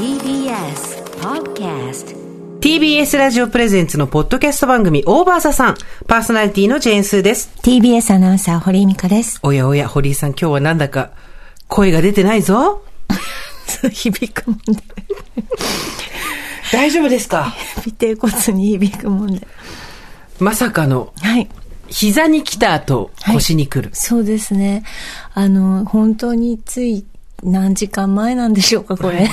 TBS Podcast TBS ラジオプレゼンツのポッドキャスト番組オーバーザさん。パーソナリティのジェーンスーです。TBS アナウンサー、堀井美香です。おやおや、堀井さん今日はなんだか声が出てないぞ。響くもんで。大丈夫ですか？尾低骨に響くもんで。まさかのはい。膝に来た後はい腰に来る。そうですね。あの、本当につい何時間前なんでしょうか、これ。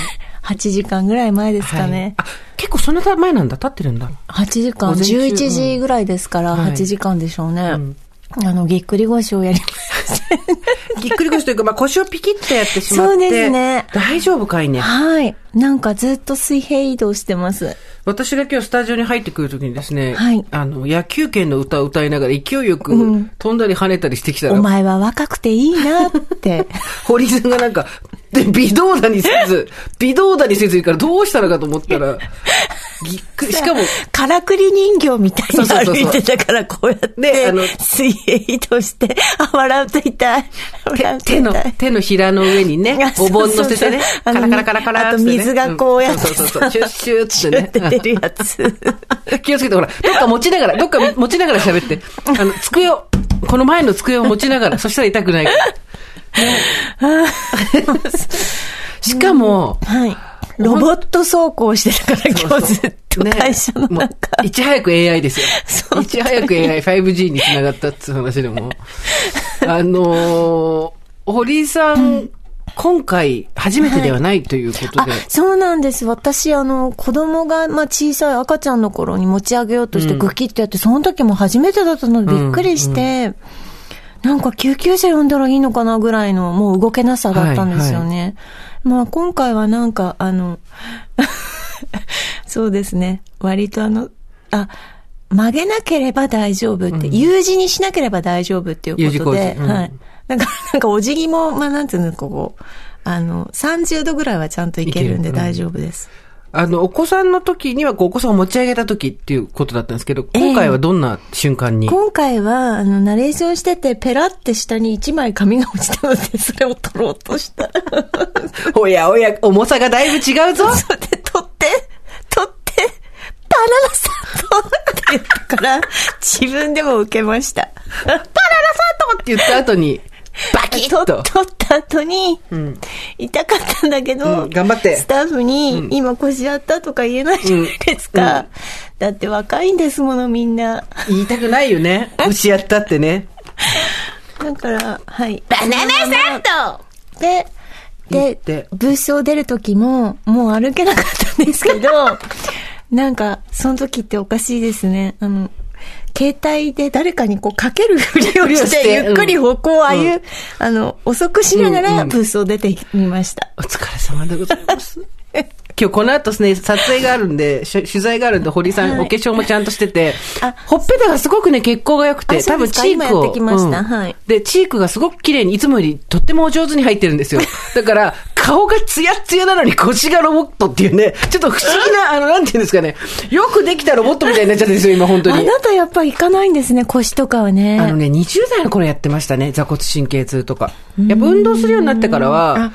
8時間ぐらい前ですかはいね。あ、結構そんな前なんだ。経ってるんだ。8時間、午前中11時ぐらいですから、はい8時間でしょうね。あの、ぎっくり腰をやりました。ぎっくり腰というか、まあ腰をピキッとやってしまって。そうですね大丈夫かいね。はい。なんかずっと水平移動してます。私が今日スタジオに入ってくるときにですね、はい。あの、野球拳の歌を歌いながら勢いよく飛んだり跳ねたりしてきたら、お前は若くていいなって。堀井さんがなんか、で、微動だにせず、微動だにせずいいからどうしたのかと思ったら、ぎっくり、しかも、からくり人形みたいに歩いてたから、こうやって、ねあの水平移動して、あ、笑うと痛い。手の手のひらの上にねあ、お盆乗せてね、カラカラカラカラってね水がこうやってんそうそうそう、シュッシュッってね。って出るやつ。気をつけて、ほら、どっか持ちながら、どっか持ちながら喋って。あの、机を、この前の机を持ちながら、そしたら痛くないから。しかも、はい。ロボット走行してたから、今日ずっとね会社の中。いち早く AI ですよ。いち早く AI、5G につながったっていう話でも。あのー、堀井さん、今回、初めてではないということあで。、そうなんです。私、あの、子供が、まあ、小さい赤ちゃんの頃に持ち上げようとしてグキッとやって、その時も初めてだったのでびっくりして、なんか救急車呼んだらいいのかなぐらいの、もう動けなさだったんですよね。まあ、今回はなんか、あの、そうですね。割とあの、あ、曲げなければ大丈夫って、U 字にしなければ大丈夫っていうことで、うんはい。だから、なんかお辞儀も、まあ、なんていうの、こう、あの、30度ぐらいはちゃんといけるんで大丈夫です。あの、お子さんの時には、こうお子さんを持ち上げた時っていうことだったんですけど、今回はどんな瞬間に、今回は、あの、ナレーションしてて、ペラって下に1枚紙が落ちたので、それを取ろうとした。おやおや、重さがだいぶ違うぞ それで取って、取って、バナナサンドって言ったから、自分でも受けました。パララサンドって言った後に、バキッ取と。取った後に、痛かったんだけど、うん頑張ってスタッフに、今腰やったとか言えないじゃないですか。だって若いんですもの、みんな。言いたくないよね。牛やったってね。だから、はい。バナナサンドで、でブースを出る時も、もう歩けなかったんですけど、なんか、その時っておかしいですね。あの、携帯で誰かにこうかけるふりをし、しててゆっくり歩行をあゆ、うんあの、遅くしながらブースを出てみました。お疲れ様でございます。今日この後ですね、撮影があるんで、し取材があるんで、堀さん、はいお化粧もちゃんとしててあ、ほっぺたがすごくね、血行が良くて、多分チークを。今やってきましたはいで、チークがすごく綺麗に、いつもよりとってもお上手に入ってるんですよ。だから、顔がツヤッツヤなのに腰がロボットっていうね、ちょっと不思議な、あの、なんていうんですかね、よくできたロボットみたいになっちゃってるんですよ、今本当に。あなたやっぱ行かないんですね、腰とかはね。あのね、20代の頃やってましたね、座骨神経痛とか。やっぱ運動するようになってからは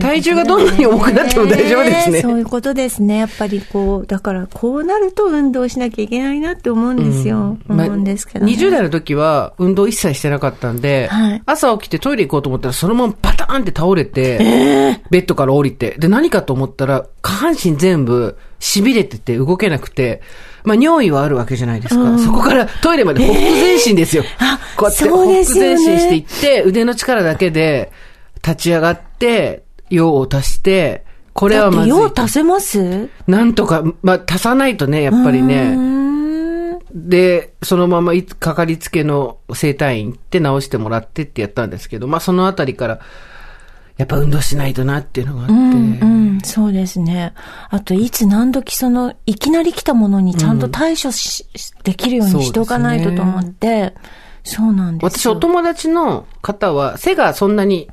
体重がどんなに重くなっても大丈夫ですねそういうことですね。やっぱりこう、だからこうなると運動しなきゃいけないなって思うんですよ。まあ思うんですけど、ね。20代の時は運動一切してなかったんで、はい朝起きてトイレ行こうと思ったらそのままバターンって倒れて、ベッドから降りて、で何かと思ったら下半身全部痺れてて動けなくて、まあ尿意はあるわけじゃないですか。そこからトイレまでほふ前進ですよ。あこうやってそうほふですよね前進していって、腕の力だけで立ち上がって、用を足して、これはまずい。用足せます？なんとか、まあ足さないとね、やっぱりうね。で、そのままいかかりつけの整体院行って直してもらってってやったんですけど、まあそのあたりから、やっぱ運動しないとなっていうのがあって、うん、うん、そうですね。あと、いつ何時その、いきなり来たものにちゃんと対処し、できるようにしておかないとと思って、そうなんです私、よ。お友達の方は、背がそんなに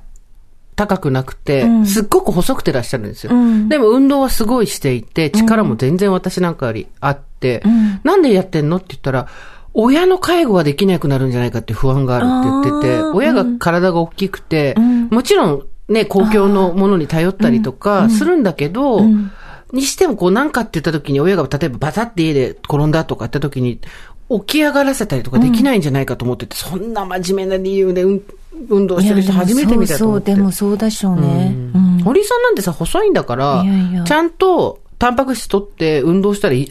高くなくて、うん。すっごく細くてらっしゃるんですよ。うん。でも運動はすごいしていて、力も全然私なんかよりあって、ん。なんでやってんのって言ったら、親の介護ができなくなるんじゃないかって不安があるって言ってて、親が体が大きくて、ん。もちろんね、公共のものに頼ったりとかするんだけど、にしてもこうなんかって言った時に親が例えばバタって家で転んだとかって時に、起き上がらせたりとかできないんじゃないかと思ってて、そんな真面目な理由で運運動してる人初めて見たと思って。そう、でもそうでしょうね。うん堀井さんなんてさ、細いんだからいやいや、ちゃんとタンパク質取って運動したら、シュッ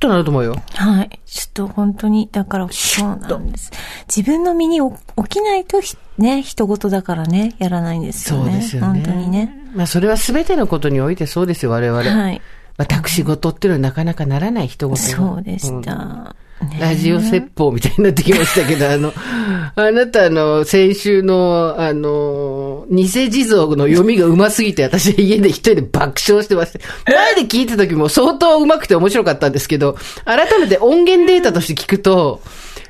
となると思うよ。はい。ちょっと本当に、だから、そうなんです。自分の身に起きないとひ、ね、人事だからね、やらないんですよね。そうですよね。本当にね。まあ、それは全てのことにおいてそうですよ、我々。はい。私事っていうのはなかなかならない人事そうでしんた。ラジオ説法みたいになってきましたけど、あの、あなたあの、先週の、あの、偽地蔵の読みが上手すぎて、私家で一人で爆笑してました。前で聞いた時も相当上手くて面白かったんですけど、改めて音源データとして聞くと、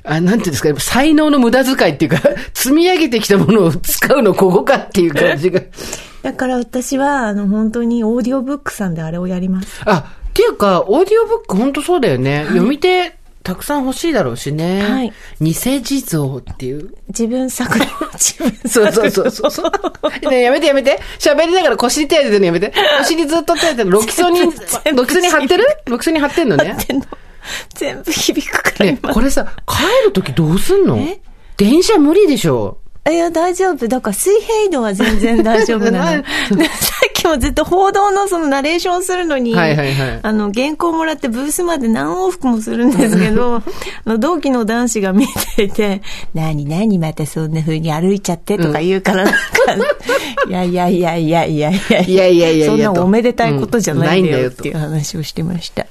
あ、なんていうんですか、才能の無駄遣いっていうか、積み上げてきたものを使うのここかっていう感じが。だから私は、あの、本当にオーディオブックさんであれをやります。あ、っていうか、オーディオブック本当そうだよね。読み手、たくさん欲しいだろうしね。はい。偽地蔵っていう。自分作の、自分そうそうそうそうそう。ねやめてやめて。喋りながら腰に手当ててるのやめて。腰にずっと手当ててる。ロキソニン、ロキソニン貼ってる？ロキソニン貼ってんのね？全部響くからね今。これさ、帰るときどうすんの？え？電車無理でしょ。いや、大丈夫。だから水平度は全然大丈夫なの。さっきもずっと報道のそのナレーションするのに、はいはいはいあの、原稿もらってブースまで何往復もするんですけど、あの同期の男子が見ていて、なになにまたそんな風に歩いちゃってとか言うから、なんか、いやいやいやいやいやいやいやいやいやいやそんなおめでたいことじゃないんだよっていう話をしてました。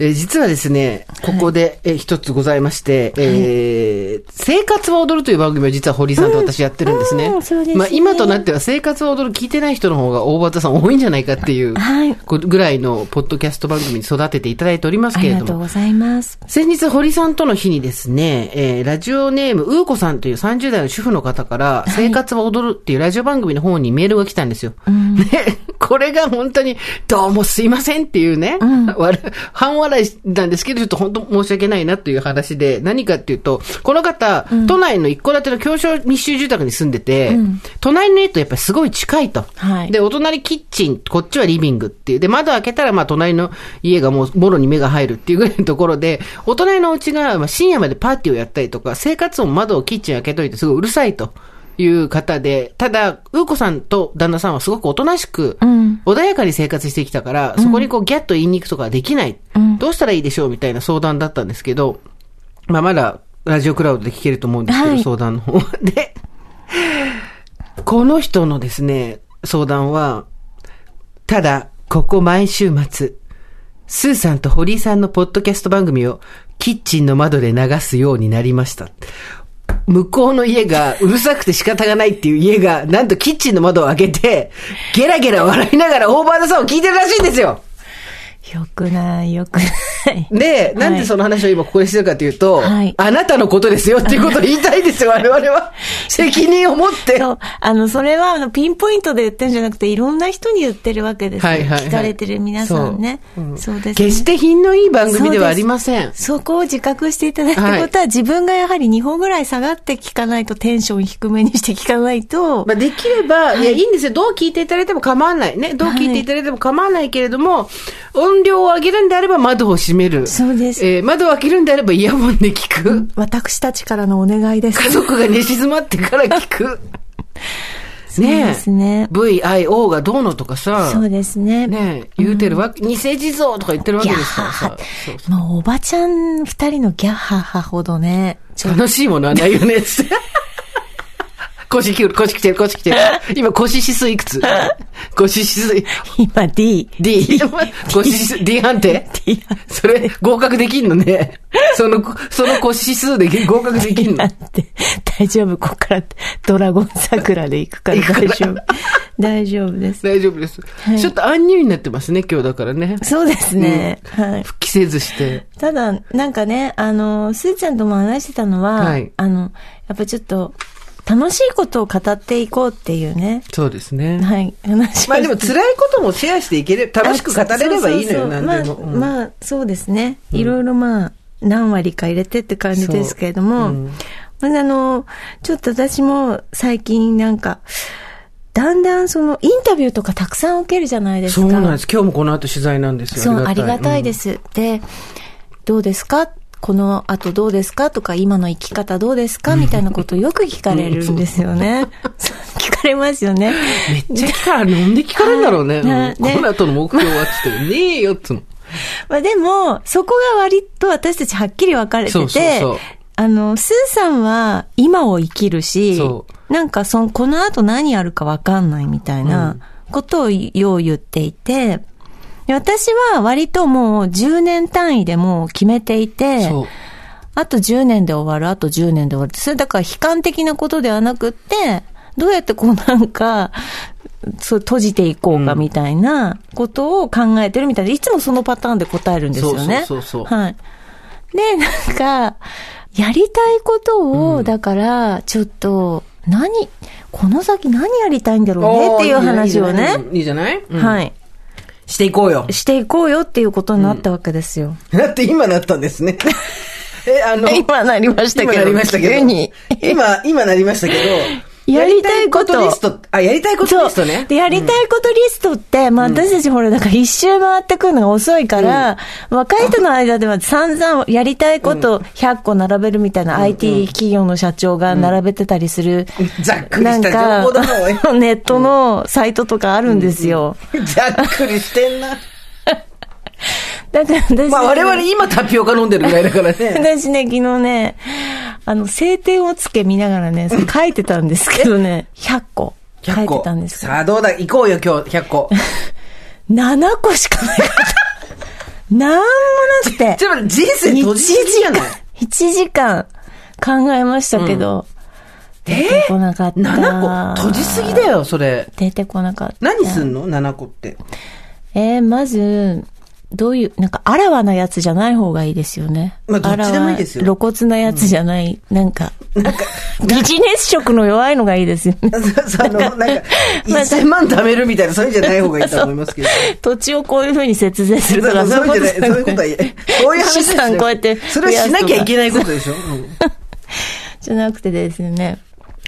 えー実はですね、ここで、えー一つございまして、えー生活は踊るという番組を実は堀井さんと私やってるんですね。うんすねまあ今となっては生活は踊る聞いてない人の方が大畑さん多いんじゃないかっていうはいこぐらいのポッドキャスト番組に育てていただいておりますあけれども。りがとうございます。先日、堀さんとの日にですね、えーラジオネーム、うーこさんという30代の主婦の方から、生活は踊るっていうラジオ番組の方にメールが来たんですよ。で、これが本当に、どうもすいませんっていうね、わら半笑いなんですけど、ちょっと本当申し訳ないなという話で、何かっていうと、この方、都内の一戸建ての狭小密集住宅に住んでて、隣の家とやっぱりすごい近いと。はいで、お隣キッチン、こっちはリビングっていう。で、窓開けたら、まあ、隣の家がもう、もろに目が入るっていうぐらいのところで、お隣のお家が、まあ、深夜までパーティーをやったりとか、生活音窓をキッチン開けといて、すごいうるさいと。いう方で、ただ、うーこさんと旦那さんはすごくおとなしく、ん穏やかに生活してきたから、そこにこうギャッと言いに行くとかはできない。どうしたらいいでしょうみたいな相談だったんですけど、まあまだ、ラジオクラウドで聞けると思うんですけど、はい相談の方。で、この人のですね、相談は、ただ、ここ毎週末、スーさんと堀井さんのポッドキャスト番組をキッチンの窓で流すようになりました。向こうの家がうるさくて仕方がないっていう家が、なんとキッチンの窓を開けて、ゲラゲラ笑いながらオーバードさんを聞いてるらしいんですよ。よくない、よくない。で、なんでその話を今ここでしてるかというと、はいあなたのことですよっていうことを言いたいですよ、我々は。責任を持って。そう。あの、それは、あの、ピンポイントで言ってるんじゃなくて、いろんな人に言ってるわけですよ。はいはいはい聞かれてる皆さんね。そうです、ね。決して品のいい番組ではありません。そこを自覚していただいたことは、自分がやはり2歩ぐらい下がって聞かないと、テンション低めにして聞かないと、まあ、できれば、いや、いいんですよ。どう聞いていただいても構わない。ね。どう聞いていただいても構わないけれども、音量を上げるんであれば窓を閉める。そうですえー窓を開けるんであればイヤホンで聞く。私たちからのお願いです。家族が寝静まってから聞く。そうですね。VIO がどうのとかさ。そうですね。ね言うてるわけ、偽地蔵とか言ってるわけですからさ。もうおばちゃん二人のギャッハハほどね、楽しいものはないよね、つって。腰来る、腰来てる、腰来てる。今腰指数いくつ？腰指数、今 D。D。腰指数、D 判定？D それ、合格できんのね。その、その腰指数で合格できんの？だって、大丈夫、ここからドラゴン桜で行くから大丈夫。大丈夫です。大丈夫です。いちょっと暗入になってますね、今日だからね。そうですね。はい。復帰せずして。ただ、なんかね、あの、すーちゃんとも話してたのは、はいあの、やっぱちょっと、楽しいことを語っていこうっていうね。そうですね。はい。まあでも辛いこともシェアしていける、楽しく語れればいいのよ、なんでも。うんまあ、まあ、そうですね。いろいろまあ、何割か入れてって感じですけれども、うんまああの、ちょっと私も最近なんか、だんだんそのインタビューとかたくさん受けるじゃないですか。そうなんです。今日もこの後取材なんですよ。そう、ありがたいで。す。で、どうですか？この後どうですかとか、今の生き方どうですかみたいなことをよく聞かれるんですよね。聞かれますよね。めっちゃ聞かれる。なんで聞かれるんだろうね。は いねうんこの後の目標はっつって、ねえよっつうの。まあでも、そこが割と私たちはっきり分かれてて、そうそうそうあの、スーさんは今を生きるしそ、なんかその、この後何やるか分かんないみたいなことをよう言っていて、で私は割ともう10年単位でもう決めていて。あと10年で終わる、あと10年で終わる。それだから悲観的なことではなくって、どうやってこうなんか、そう閉じていこうかみたいなことを考えてるみたいで、いつもそのパターンで答えるんですよね。そうそうそうはい。で、なんか、やりたいことを、だから、ちょっと、何、この先何やりたいんだろうねっていう話をね、いいじゃないいいじゃない？うんはい。していこうよ。していこうよっていうことになったわけですよ。だって今なったんですね。え、あの、今なりましたけど。今なりましたけど。急に。今、今なりましたけど。やりたいこと。リスト、あ、やりたいことリストね。で、やりたいことリストって、まあ私たちほら、だから一周回ってくるのが遅いから、若い人の間では散々やりたいこと100個並べるみたいな IT 企業の社長が並べてたりする、ざっくりした情報だな、ネットのサイトとかあるんですよ。ざっくりしてんな。だから私、まあ我々今タピオカ飲んでるぐらいだからね。私ね、昨日ね、あの、晴天をつけ見ながらね、書いてたんですけどね、100個書100いて個たんですさあどうだ？行こうよ今日100個。7個しかなかった。なんもなくて。ちょっと人生閉じすぎじゃない？1時間考えましたけど、出てこなかった。7個閉じすぎだ。よ、それ。出てこなかった。何すんの ?7 個って。えー、まず、どういう、なんか、あらわなやつじゃない方がいいですよね。まあどっちでもいいですよ露骨なやつじゃない、なんか、ビジネス色の弱いのがいいですよね。その、なんか、まあ1000万貯めるみたいな、そういうんじゃない方がいいと思いますけど。土地をこういう風に節税するとか、そうそういうんじゃない、そういうことは。そういう話資ですよ産こうやってそれはしなきゃいけないことでしょ、うんじゃなくてですね。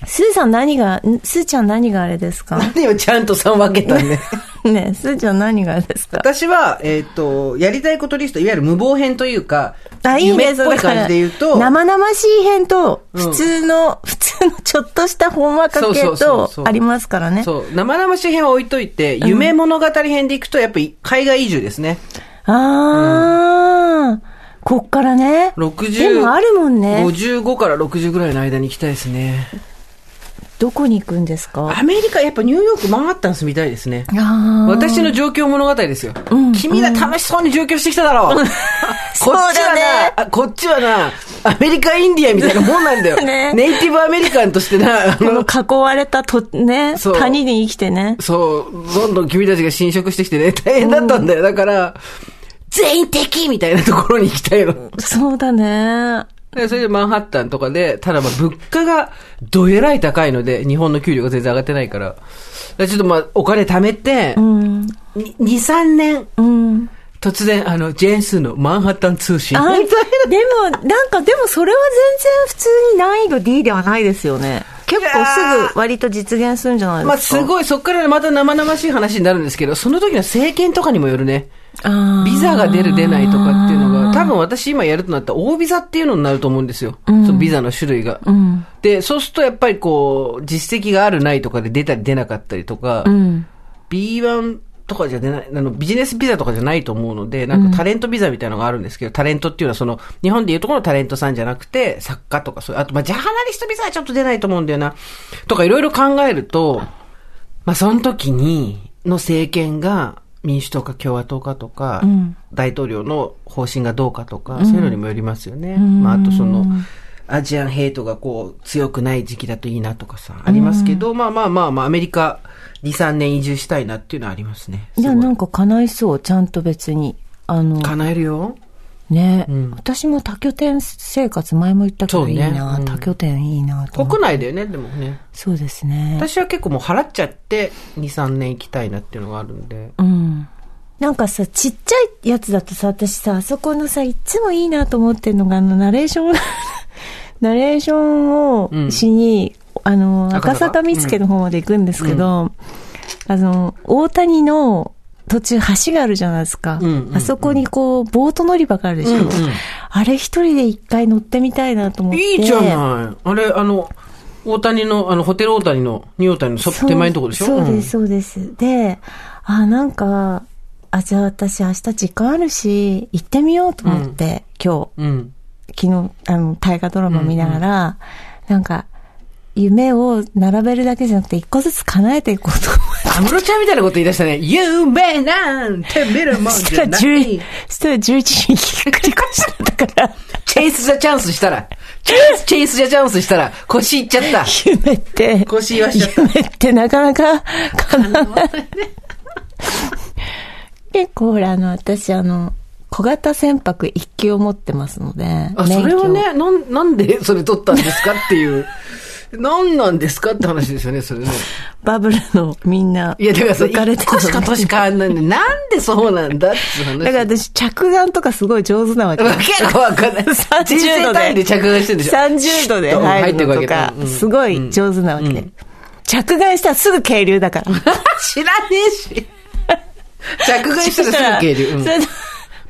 スーさん何が、んスーちゃん何があれですか？何をちゃんと3分けたんで。ねスーちゃん何があれですか？私は、えっ、と、やりたいことリスト、いわゆる無謀編というか、あ、いいね、夢っぽい感じで言うと、生々しい編と、うん普通の、普通のちょっとしたほんわか系そうそうそうそうと、ありますからね。そう、生々しい編は置いといて、夢物語編でいくと、やっぱり海外移住ですね。あー、こっからね。60でもあるもんね。55から60ぐらいの間に行きたいですね。どこに行くんですか？アメリカ、やっぱニューヨーク、マンハッタン住みたいですね。私の状況物語ですよ。ん君ら楽しそうに上京してきただろう。こっちそうはな、あこっちはな、アメリカインディアンみたいなもんなんだよ。ねネイティブアメリカンとしてな、あこのの、囲われたと、ね、そう谷に生きてね。そう、どんどん君たちが侵食してきてね、大変だったんだよ。だから、全員敵みたいなところに行きたいの。そうだね。でそれでマンハッタンとかで、ただまあ物価がどえらい高いので、日本の給料が全然上がってないから。だからちょっとまあお金貯めて、うん。に2、3年、うん。突然あの、ジェーンスーのマンハッタン通信。あ、でも、なんか、でもそれは全然普通に難易度 D ではないですよね。結構すぐ割と実現するんじゃないまあですか。すごい、そっからまた生々しい話になるんですけど、その時の政権とかにもよるね。ビザが出る出ないとかっていうのが、多分私今やるとなったら大ビザっていうのになると思うんですよ。そのビザの種類が。うん。で、そうするとやっぱりこう、実績があるないとかで出たり出なかったりとか、うん。B1 とかじゃ出ない、あの、ビジネスビザとかじゃないと思うので、なんかタレントビザみたいなのがあるんですけど、タレントっていうのはその、日本でいうところのタレントさんじゃなくて、作家とかそういう、あと、まあ、ジャーナリストビザはちょっと出ないと思うんだよな。とかいろいろ考えると、まあ、その時に、の政権が、民主党か共和党かとか、ん大統領の方針がどうかとか、そういうのにもよりますよね。まあ、あとその、アジアンヘイトがこう、強くない時期だといいなとかさ、ありますけど、まあまあまあまあ、アメリカ2、3年移住したいなっていうのはありますね。いや、なんか叶いそう、ちゃんと別に。あの、叶えるよ。ね、うん私も多拠点生活、前も言ったけどいいな、うん多拠点いいなと。国内だよね、でもね。そうですね。私は結構もう払っちゃって、2、3年行きたいなっていうのがあるんで。うん。なんかさ、ちっちゃいやつだとさ、私さ、あそこのさ、いつもいいなと思ってるのが、あの、ナレーション、ナレーションをしに、あの、赤赤坂坂見附の方まで行くんですけど、あの、大谷の途中橋があるじゃないですか。うんうんうんあそこにこう、ボート乗り場があるでしょ。うんうんあれ一人で一回乗ってみたいなと思って。いいじゃない。あれ、あの、大谷の、あの、ホテル大谷の、ニュー大谷のそそう手前のとこでしょ？そうです、そうです。で、あ、なんか、あ、じゃあ私明日時間あるし、行ってみようと思って、今うん。うん。日、昨日、あの、大河ドラマ見ながら、なんか、夢を並べるだけじゃなくて、一個ずつ叶えていこうと思って。安室ちゃんみたいなこと言い出したね。夢なんて見るもんじゃない。10、したら11時にひっくり返しちゃったから、チェイス・ザ・チャンスしたら、チェイス、チェイス・ザ・チャンスしたら、腰いっちゃった。夢って、腰言わしちゃった。夢ってなかなか叶わない。結構ほら、あの、私あの、小型船舶一級を持ってますので、あ、それをね、なん、なんでそれ取ったんですかっていう。何なんですかって話ですよね、それね。バブルのみんな、いや、だからさ、浮かれて一個しか年変わんないんで、なんでそうなんだって話。だから私、着眼とかすごい上手なわけ。結構わかんない。30人生単位で着眼してるでしょ。30度で入るのとか、すごい上手なわけ。着眼したらすぐ渓流だから。知らねえし。着眼したらすぐ渓流。う ん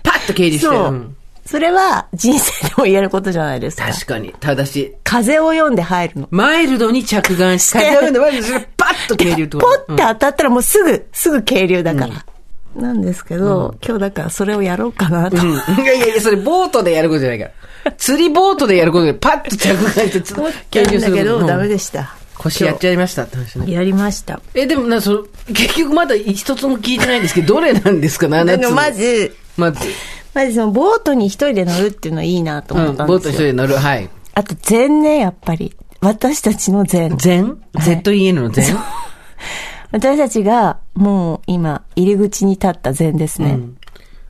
パッと渓流して。そううんそれは人生でも言えることじゃないですか。確かに。ただし、風を読んで入るの。マイルドに着眼して、風を読んでマイルドにパッと渓流ってポ。ッて当たったらもうすぐ、すぐ渓流だから。なんですけど、今日だからそれをやろうかなと。うん。いやいやいや、それボートでやることじゃないから。釣りボートでやることでパッと着眼してつ思ったんだけど、ダメでした。腰やっちゃいましたって話ね。やりました。え、でもな、その、結局まだ一つも聞いてないんですけど、どれなんですか、7つまず、まず、まずそのボートに一人で乗るっていうのはいいなとうん、思ったんボートですよ。一人で乗る。はい。あと禅ね、やっぱり。私たちの禅。全 ?ZEN の全私たちがもう今、入り口に立った禅ですね。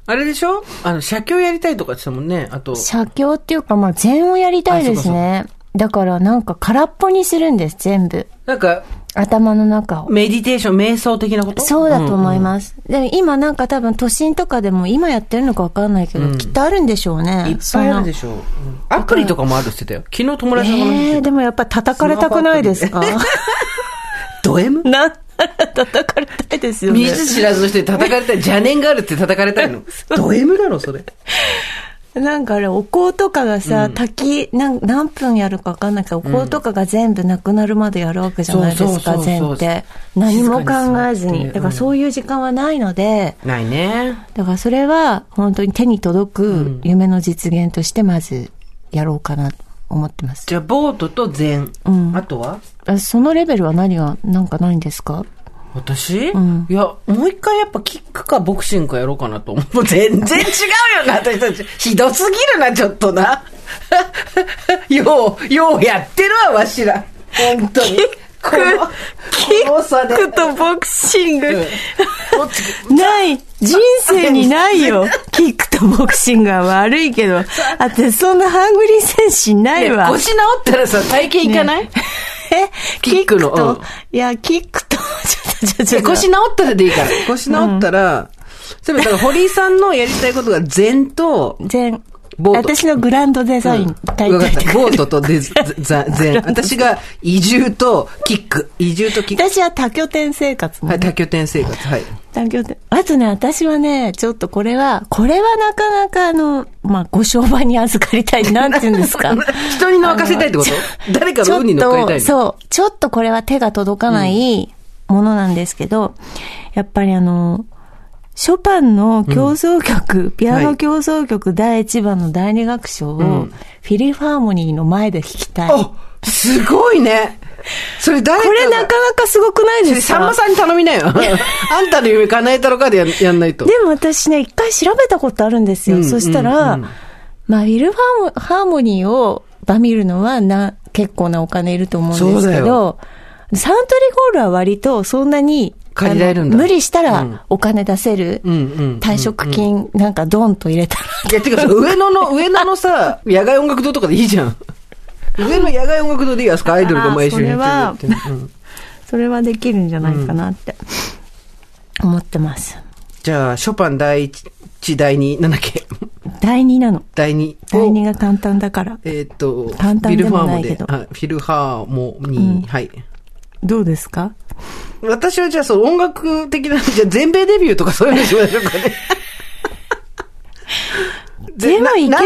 あれでしょ？あの、写経やりたいとかって言ってたもんね。あと、写経っていうか、まあ禅をやりたいですね。だからなんか空っぽにするんです、全部。なんか、頭の中を。メディテーション、瞑想的なこと？そうだと思いす。ます。で今なんか多分都心とかでも今やってるのかわかんないけど、きっとあるんでしょうね。いっぱいあるでしょう。うんアプリとかもあるって言ってたよ。昨日友達の話してえー、た。でもやっぱ叩かれたくないですか？ド M? なん叩かれたいですよね。見ず知らずの人に叩かれたい。邪念があるって叩かれたいの。ド M なのそれ。なんかあれ、お香とかがさ、滝、なん何分やるかわかんないけど、お香とかが全部なくなるまでやるわけじゃないですか、そうそうそうそう禅って。何も考えずに。だからそういう時間はないので、ないね。だからそれは本当に手に届く夢の実現としてまずやろうかなと思ってます。じゃあ、ボートと禅。うんあとは？あそのレベルは何が、なんかないんですか？私、んいや、もう一回やっぱキックかボクシングかやろうかなと思う。も う全然違うよな、私たち。ひどすぎるな、ちょっとな。よう、ようやってるわ、わしら。本当に。この、この差で。とボクシングない人生にないよキックとボクシングは悪いけど。あって、そんなハングリー精神ないわ。腰治ったらさ、体験いかない、え？キックのと、うんいや、キックと、ちょ。腰治ったらでいいから。腰治ったら、例えばだから堀井さんのやりたいことが禅と、全、ボート私のグランドデザイン、大わかった。体。ボートとデザ、ザ禅。私が移住とキック。移住とキック。私は多拠点生活もはい、多拠点生活。はい。多拠点。あとね、私はね、ちょっとこれは、これはなかなかあの、まあ、ご商売に預かりたい。なんて言うんですか。人に任せたいってこと？誰かの運に乗っかりたいそう。ちょっとこれは手が届かないものなんですけど、やっぱりあの、ショパンの競争曲、ピアノ競争曲第1番の第2楽章を、フィリファーモニーの前で弾きたい。おすごいね。それ誰かこれなかなかすごくないですか？さんまさんに頼みなよ。あんたの夢叶えたのかでややんないと。でも私ね、一回調べたことあるんですよ。うんそしたら、うんうんまあ、ウィルハーモニーをバミるのはな、結構なお金いると思うんですけど、サントリーホールは割とそんなに、借りられるんだ無理したうんらお金出せる。退職金なんかドンと入れたら、いや、てかさ、上野の、上野のさ、野外音楽堂とかでいいじゃん。上野野外音楽堂でいいやすか、アイドルが毎週あーそれはやってるうんそれはできるんじゃないかなって、思ってます。じゃあ、ショパン第一、第二、なんだっけ？第2なの。第2。第2が簡単だから。えーっと、簡単でもないけどフィルファーモで、あフィルハーモニー、うんはい。どうですか？私はじゃあ、そう、音楽的な、じゃあ全米デビューとかそういうのにしましょうかね。でもいけるんじ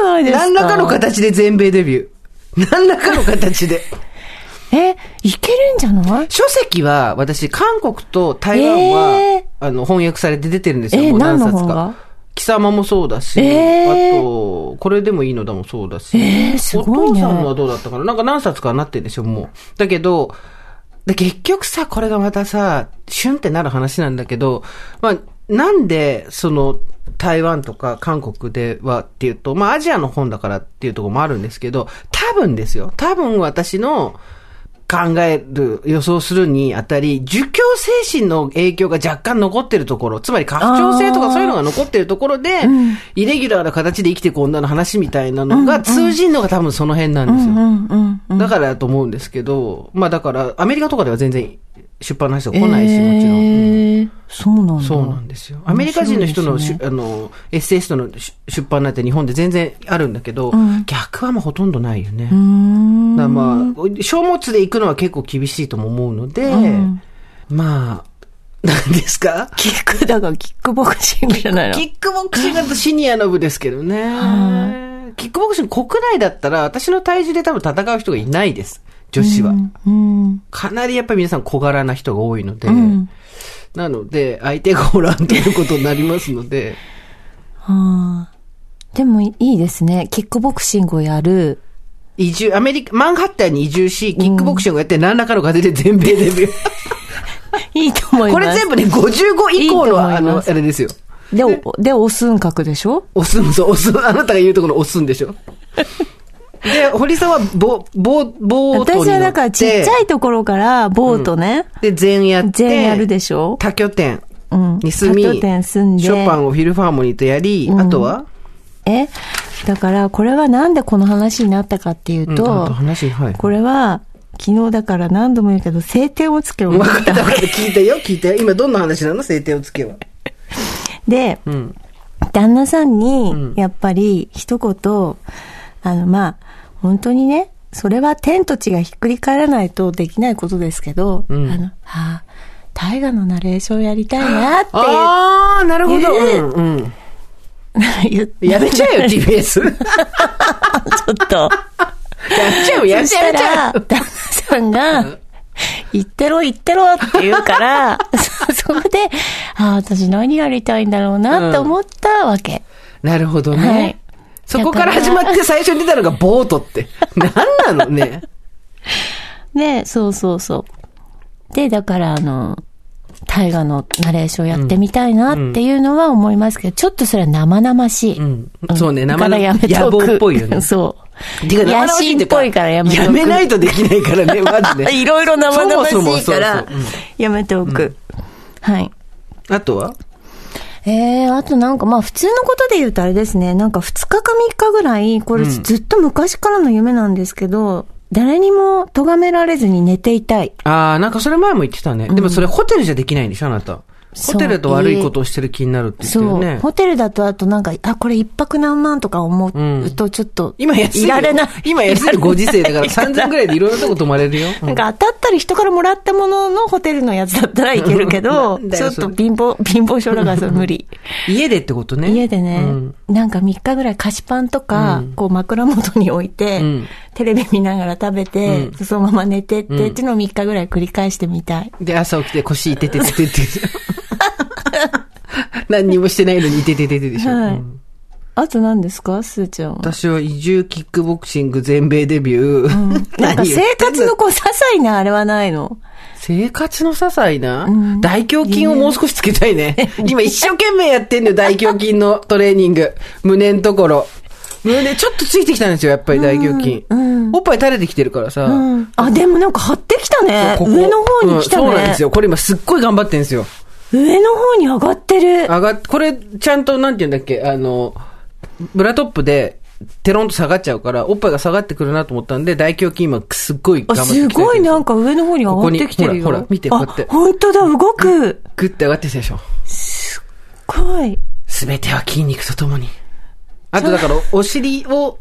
ゃないですか？何らかの形で全米デビュー。何らかの形で。え、いけるんじゃない？書籍は、私、韓国と台湾は、えあの、翻訳されて出てるんですよ。えもう何冊か。貴様もそうだし、えーあと、これでもいいのだもそうだし。えーねお父さんのはどうだったかななんか何冊かなってるんですよ、もう。だけど、で、結局さ、これがまたさ、シュンってなる話なんだけど、まあ、なんで、その、台湾とか韓国ではっていうと、まあ、アジアの本だからっていうところもあるんですけど、多分ですよ。多分私の考える、予想するにあたり、儒教精神の影響が若干残ってるところ、つまり家父長制とかそういうのが残ってるところで、イレギュラーな形で生きていく女の話みたいなのが通じるのが多分その辺なんですよ。うんうんうん。だからだと思うんですけど、まあだから、アメリカとかでは全然出版の話とか来ないし、もちろん。えー、そうなんだ。そうなんですよ。アメリカ人の人のし、面白いですあの、エッセイストのし出版なんて日本で全然あるんだけど、ん逆はもうほとんどないよね。うーん。だからまあ、書物で行くのは結構厳しいとも思うので、んまあ、何ですか？キック、だからキックボクシングじゃないの？キックボクシングだとシニアの部ですけどね。キックボクシング国内だったら私の体重で多分戦う人がいないです。女子は。うん。かなりやっぱり皆さん小柄な人が多いので、うんなので、相手がおらんということになりますので、はあ。でもいいですね。キックボクシングをやる。移住、アメリカ、マンハッタンに移住し、キックボクシングをやって何らかの形で全米デビュー。いいと思います。これ全部ね、55以降いいとの、あの、あれですよ。で、おで、オスン書でしょ？押すん、そう、押す、あなたが言うところ押すんでしょ。で、堀さんは、ボ、ボ、ボートに乗って。私はだからちっちゃいところからボートね、で、全やって。全やるでしょ多拠点うん。に住み、多拠点住んで。ショパンをフィルファーモニーとやり、あとは？え？だから、これはなんでこの話になったかっていううんと、あと話、はい。これは、昨日だから何度も言うけど、晴天をつけをかったた分かった。聞いたよ、聞いたよ。今どんな話なの？晴天をつけは。で、うん。旦那さんにうん、やっぱり一言、あの、まあ、本当にね、それは天と地がひっくり返らないとできないことですけど、うんあの、はあ、大河のナレーションやりたいなってああ、なるほど。言ううん。うん やめちゃえよ、TBS。ちょっと。ちゃえよ、やっそちゃえ、やっしたちゃら、旦那さんが、言ってろ、言ってろって言うから、そ そこで、ああ、私何やりたいんだろうなって思ったわけ。え。なるほどね。はいそこから始まって最初に出たのがボートって。何なのね。で、そうそうそう。で、だから、あの、大河のナレーションやってみたいなっていうのは思いますけど、ちょっとそれは生々しい。うん。そうね、生だからやめとく野望っぽいよね。そう。てか野心っぽいからやめとくやめないとできないからね、マジで。いろいろ生々しいからやめておく。はい。あとは？えー、あとなんかまあ普通のことで言うとあれですね、なんか2日か3日ぐらい、これずっと昔からの夢なんですけど、誰にも咎められずに寝ていたい。ああ、なんかそれ前も言ってたね。でもそれホテルじゃできないんでしょ、あなた。ホテルだと悪いことをしてる気になるって言ってそう。るね。ホテルだとあとなんか、あ、これ一泊何万とか思うとちょっと、今安いよ。いられない。今安いご時世だから 3000ぐらいでいろんなとこ泊まれるよ。うんなんか当たったり人からもらったもののホテルのやつだったらいけるけどちょっと貧乏、貧乏症だからそれ無理。家でってことね。家でね、うんなんか3日ぐらい菓子パンとか、うんこう枕元に置いて、うんテレビ見ながら食べて、うそのまま寝てって、うんっていうのを3日ぐらい繰り返してみたい。で、朝起きて腰いててててて。何にもしてないのにいててててでしょ。はいうんあと何ですか？すーちゃんは。私は移住キックボクシング全米デビュー。なんか 何言ってん生活のこう、些細なあれはないの生活の些細な、ん大胸筋をもう少しつけたいね。今一生懸命やってんのよ、大胸筋のトレーニング。胸のところ。胸ちょっとついてきたんですよ、やっぱり大胸筋。うんおっぱい垂れてきてるからさ。うん。あ、でもなんか張ってきたね。ここ上の方に来たね。うんそうなんですよ。これ今すっごい頑張ってんですよ。上の方に上がってる。上がっ、これ、ちゃんと、なんて言うんだっけ、あの、ブラトップで、テロンと下がっちゃうから、おっぱいが下がってくるなと思ったんで、大胸筋今、すっごいあ、頑張ってすごいななんか上の方に上がってきてるよ。ここにほらほら見てこうやってあ、本当だ、動く。グッて上がってきたでしょ。すごい。すべては筋肉とともに。あとだから、お尻を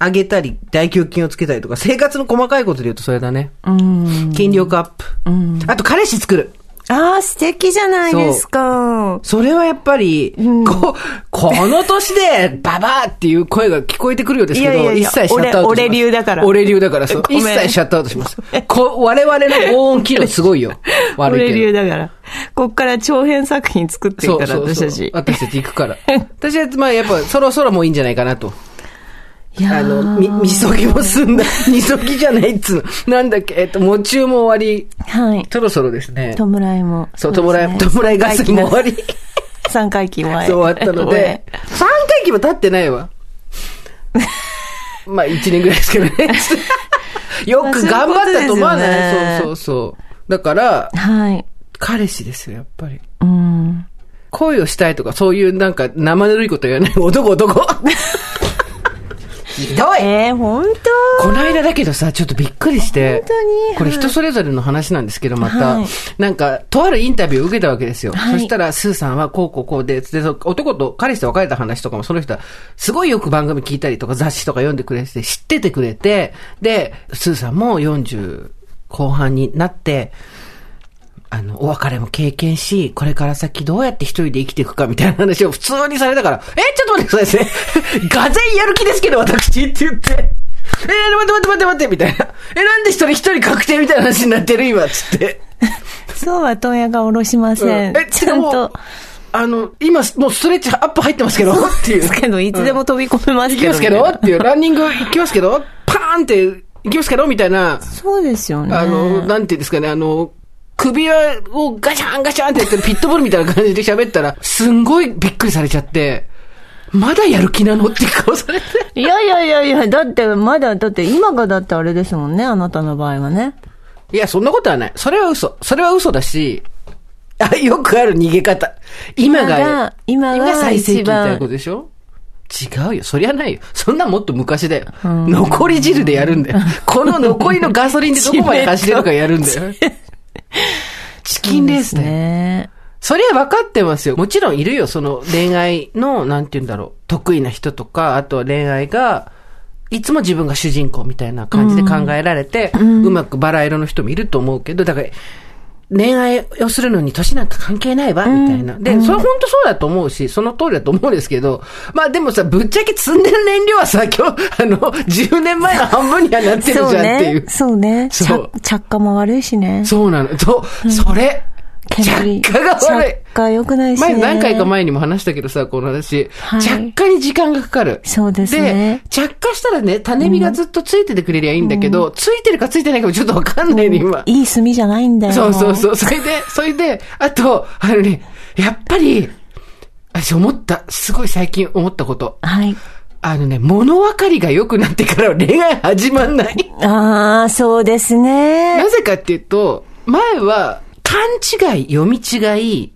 上げたり、大胸筋をつけたりとか、生活の細かいことで言うとそれだね。うん。筋力アップ。あと、彼氏作る。ああ、素敵じゃないですか。それはやっぱり、こ、この年で、ババーっていう声が聞こえてくるようですけど、いやいやいや一切シャットアウトします。俺俺流だから俺流だから、そう。一切シャットアウトします。こ、我々の防音機能すごいよ。悪い俺けど。流だから。こっから長編作品作っていくから、私たち。私たち行くから。私は、まあやっぱそろそろもういいんじゃないかなと。いやあの、み、みそぎも済んだ。みそぎじゃないっつうの。なんだっけ、えっと、もちゅうも終わり。はい。そろそろですね。弔いも。そう、弔い、弔いガスも終わり。三回忌前。そう終わったので、3回忌も経ってないわ。まあ、1年ぐらいですけどね。よく頑張ったと思わない、ねそうそうそう。だから、はい。彼氏ですよ、やっぱり。うん。恋をしたいとか、そういうなんか生ぬるいこと言わない。男男。ひどい。えー、本この間だけどさ、ちょっとびっくりして。本当に？これ人それぞれの話なんですけど、また、はい。なんか、とあるインタビューを受けたわけですよ。はい。そしたら、スーさんはこうこうこうで、で、そ男と彼氏と別れた話とかも、その人は、すごいよく番組聞いたりとか、雑誌とか読んでくれて、知っててくれて、で、スーさんも40後半になって、あの、お別れも経験し、これから先どうやって一人で生きていくかみたいな話を普通にされたから、え、ちょっと待ってくださいね。がぜんやる気ですけど、私って言って。えー、待って待って待って待って、みたいな。え、なんで一人一人確定みたいな話になってる今、つって。そうは問屋が下ろしません。え、ちゃんと。。あの、今、もうストレッチアップ入ってますけど、っていう。ですけど、いつでも飛び込めますけど。行きますけどっていう、ランニング行きますけど、パーンって行きますけどみたいな、そうですよね。あの、なんていうんですかね、あの、首輪をガシャンガシャンってやってるピットボールみたいな感じで喋ったら、すんごいびっくりされちゃって、まだやる気なのって顔されて。いやいやいやいや、だって、まだ、だって、今がだってあれですもんね、あなたの場合はね。いや、そんなことはない。それは嘘。それは嘘だし、あ、よくある逃げ方。今が、今が今が最盛期みたいなことでしょ？違うよ。そりゃないよ。そんなんもっと昔だよ。残り汁でやるんだよ。この残りのガソリンでどこまで走れるかやるんだよ。チキンレース。ね。それは分かってますよ。もちろんいるよ。その恋愛の、なんて言うんだろう。得意な人とか、あとは恋愛が、いつも自分が主人公みたいな感じで考えられて、うまくバラ色の人もいると思うけど、だから、恋愛をするのに年なんか関係ないわ、みたいな。で、それ本当そうだと思うし、その通りだと思うんですけど、まあでもさ、ぶっちゃけ積んでる燃料はさ、今日、あの、10年前の半分にはなってるじゃんっていうね。。そうね。そう着着火も悪いしね。そうなの。そう、それ。煙着火が悪い。着火良くないしね。前、何回か前にも話したけどさ、この話。はい着火に時間がかかる。そうですねで、着火したらね、種火がずっとついててくれりゃいいんだけど、ついてるかついてないかもちょっとわかんないね、今。いい炭じゃないんだよ。そうそうそう。それで、それで、あと、あのね、やっぱり、私思った、すごい最近思ったこと。はい。あのね、物分かりが良くなってからは恋愛始まんない。ああ、そうですねな。ぜかっていうと、前は、勘違い、読み違い、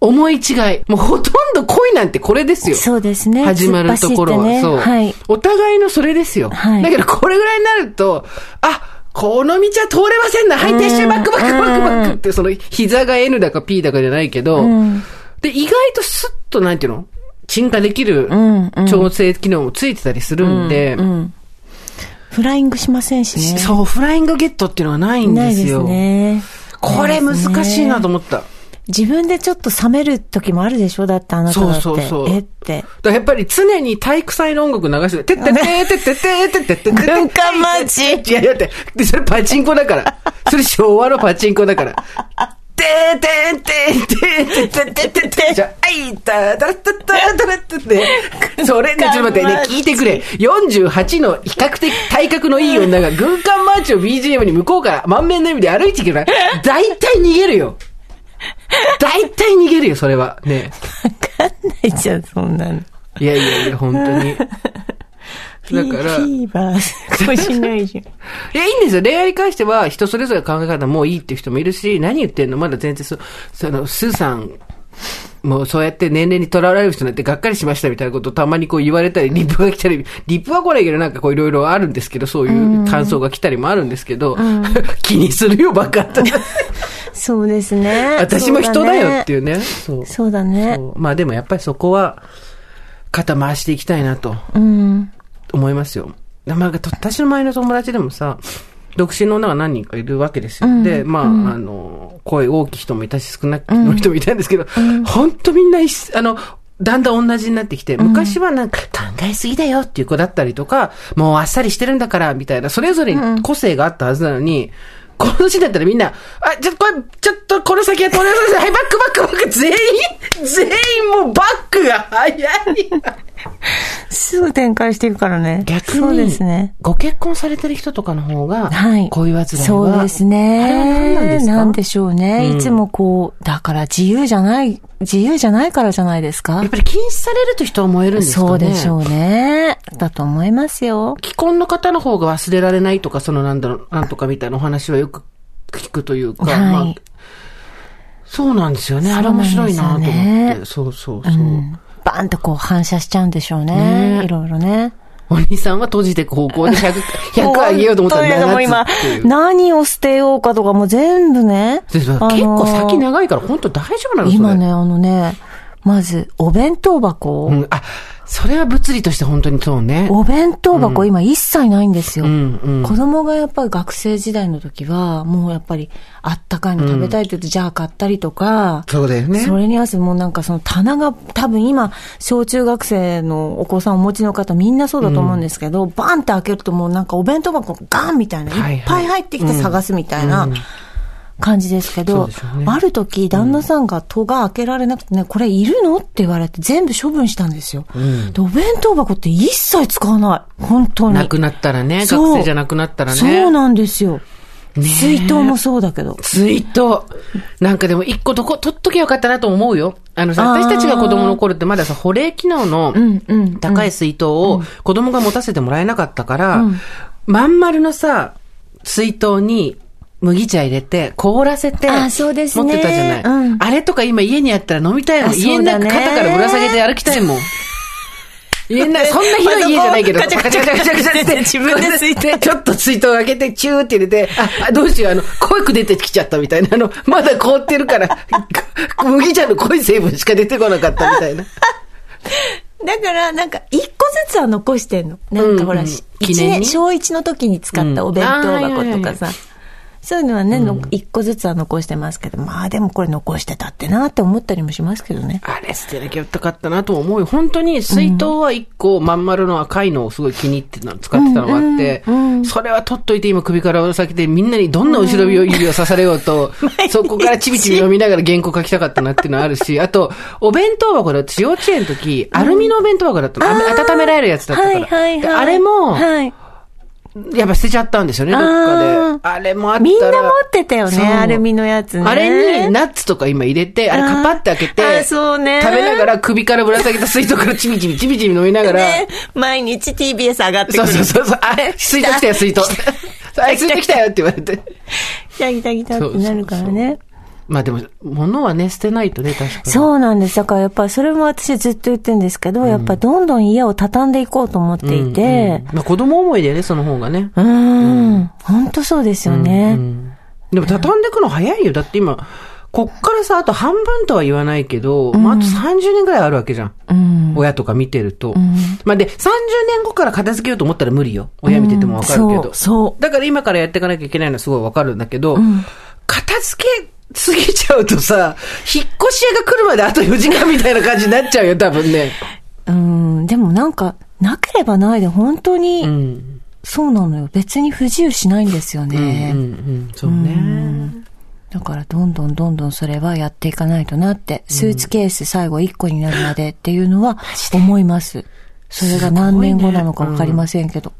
思い違い。もうほとんど恋なんてこれですよ。そうですね。始まるところは、ねそう、はい。お互いのそれですよ。はいだけどこれぐらいになると、あ、この道は通れませんな。はい、撤収バックバックバックバックって、その膝が N だか P だかじゃないけど、んで、意外とスッとなんていうの？鎮火できるんうん調整機能もついてたりするんで、うん。フライングしませんしね。そう、フライングゲットっていうのはないんないですですよ。ね。これ難しいなと思思った。自分でちょっと冷める時もあるでしょ？だってあなただって。そうそうそうえって。だやっぱり常に体育祭の音楽流して、てってってってってってってってってって軍艦マーチいや、だって、で、それパチンコだから。それ昭和のパチンコだから。てーてーてーてーてーてーてーてーじゃあ、いたたらたったたらたって。それね、ちょっと待ってね、聞いてくれ。48の比較的体格のいい女が軍艦マーチを BGM に向こうから満面の意味で歩いてきるから、大体逃げるよ。大体逃げるよ、それは。ね。わかんないじゃん、そんなの。いやいやいや、本当に。だから、フいィーバー、かもしないじゃん。や、いいんですよ。恋愛に関しては、人それぞれ考え方もういいっていう人もいるし、何言ってんの？まだ全然そ、その、スーさん、もうそうやって年齢にとらわれる人なんてがっかりしましたみたいなことをたまにこう言われたり、リップが来たり、リップは来ないけどなんかこういろいろあるんですけど、そういう感想が来たりもあるんですけど、気にするよ、バカって。そうですね。私も人だよっていう。いうね。そう。そうだね。まあでもやっぱりそこは、肩回していきたいなとうん。思いますよ。まあ、私の前の友達でもさ、独身の女が何人かいるわけですよ。うん。で、まあ、うん。あの、声大きい人もいたし、少なくの人もいたんですけど、本当みんな一あの、だんだん同じになってきて、昔はなんか考えすぎだよっていう子だったりとか、もうあっさりしてるんだから、みたいな、それぞれに個性があったはずなのに、この年だったらみんな、あ、ちょっとこれ、ちょっとこの先は取れますはい、バックバックバック、全員、全員もうバックが早い。すぐ展開していくからね。逆に、そうですね。ご結婚されてる人とかの方が、はい。恋煩いは。そうですあれはね。何なんですか？なんでしょうね。うんいつもこう、だから自由じゃない、自由じゃないからじゃないですかやっ。ぱり禁止されると人は燃えるんですかね？そうでしょうね。だと思いますよ。既婚の方の方が忘れられないとか、そのなんだろう、なんとかみたいなお話はよく聞くというか、はいまあ、そうなんですよね。あれ面白いなと思って。そうそうそう。うん。バーンとこう反射しちゃうんでしょうね。ねいろいろね。お兄さんは閉じていく方向で100、100あげようと思ったらも今7つっていう。何を捨てようかとかも全部ね。で結構先長いから本当大丈夫なの今ね、あのね、まず、お弁当箱？うん、あ、それは物理として本当にそうね。お弁当箱、今一切ないんですよ。うんうん子供がやっぱり学生時代の時は、もうやっぱりあったかいの食べたいって言うと、じゃあ買ったりとか、そうだよね。それに合わせてもうなんかその棚が多分今、小中学生のお子さんをお持ちの方みんなそうだと思うんですけど、バンって開けるともうなんかお弁当箱ガンみたいな、はいはいいっぱい入ってきて探すみたいな感じですけどね、ある時旦那さんが戸が開けられなくてね、これいるの？って言われて全部処分したんですよ。んでお弁当箱って一切使わない。本当に。なくなったらね、学生じゃなくなったらね。そうなんですよ。ね水筒もそうだけど。ツイート。なんかでも一個どこ、取っときゃよかったなと思うよ。あのさ、私たちが子供の頃ってまださ、保冷機能のうんうん。高い水筒を子供が持たせてもらえなかったから、うんまん丸のさ、水筒に麦茶入れて、凍らせて、あーそうですね持ってたじゃない。うんあれとか今家にあったら飲みたいもん。あ家の中肩からぶら下げて歩きたいもん。家の中、そんな広い家じゃないけど、ガチャガチャガチャって自分でついて ちょっと水筒開けて、チューって入れて、あ、あどうしよう、あの、濃く出てきちゃったみたいな、あの、まだ凍ってるから、麦茶の濃い成分しか出てこなかったみたいな。だから、なんか、一個ずつは残してんの。なんかほら、うんうん一年、小一の時に使ったお弁当箱とかさ。そういうのはね、の一個ずつは残してますけど、まあでもこれ残してたってなって思ったりもしますけどね。あれ捨てなきゃよかったなと思うよ。本当に水筒は一個まん丸の赤いのをすごい気に入ってたの、使ってたのがあって、それは取っといて今首から下げてみんなにどんな後ろ指を刺されようと、そこからちびちび読みながら原稿書きたかったなっていうのはあるし、あと、お弁当箱で私幼稚園の時、アルミのお弁当箱だったの。あ温められるやつだったから。はいはいはい。であれも、はい。やっぱ捨てちゃったんですよね、どっかで。あれもあったら。みんな持ってたよね、アルミのやつね。あれにナッツとか今入れて、あれカパって開けて、あそうね食べながら首からぶら下げた水筒からちびちびちびちび飲みながら、ね、毎日 TBS 上がってくる。そうそうそうそう、あ、水筒来たよ、水筒。あ、水筒来たよって言われて。来た来た来たってなるからね。まあでも、物はね、捨てないとね、確かに。そうなんです。だからやっぱりそれも私ずっと言ってるんですけど、やっぱどんどん家を畳んでいこうと思っていて、まあ子供思いでね、その方がね。うん、本当そうですよね。うんでも畳んでいくの早いよ。だって今、こっからさ、あと半分とは言わないけど、まああと30年ぐらいあるわけじゃん。うん。親とか見てると。まあで、30年後から片付けようと思ったら無理よ。親見ててもわかるけど。そう、そう。だから今からやっていかなきゃいけないのはすごいわかるんだけど、片付けすぎちゃうとさ、引っ越し屋が来るまであと4時間みたいな感じになっちゃうよ、多分ね。うん、でもなんか、なければないで本当うに、ん。そうなのよ。別に不自由しないんですようん、うん、ね。うん。そうね。だからどんどんどんどんそれはやっていかないとなって、スーツケース最後1個になるまでっていうのは思います。それが何年後なのかわかりませんけど。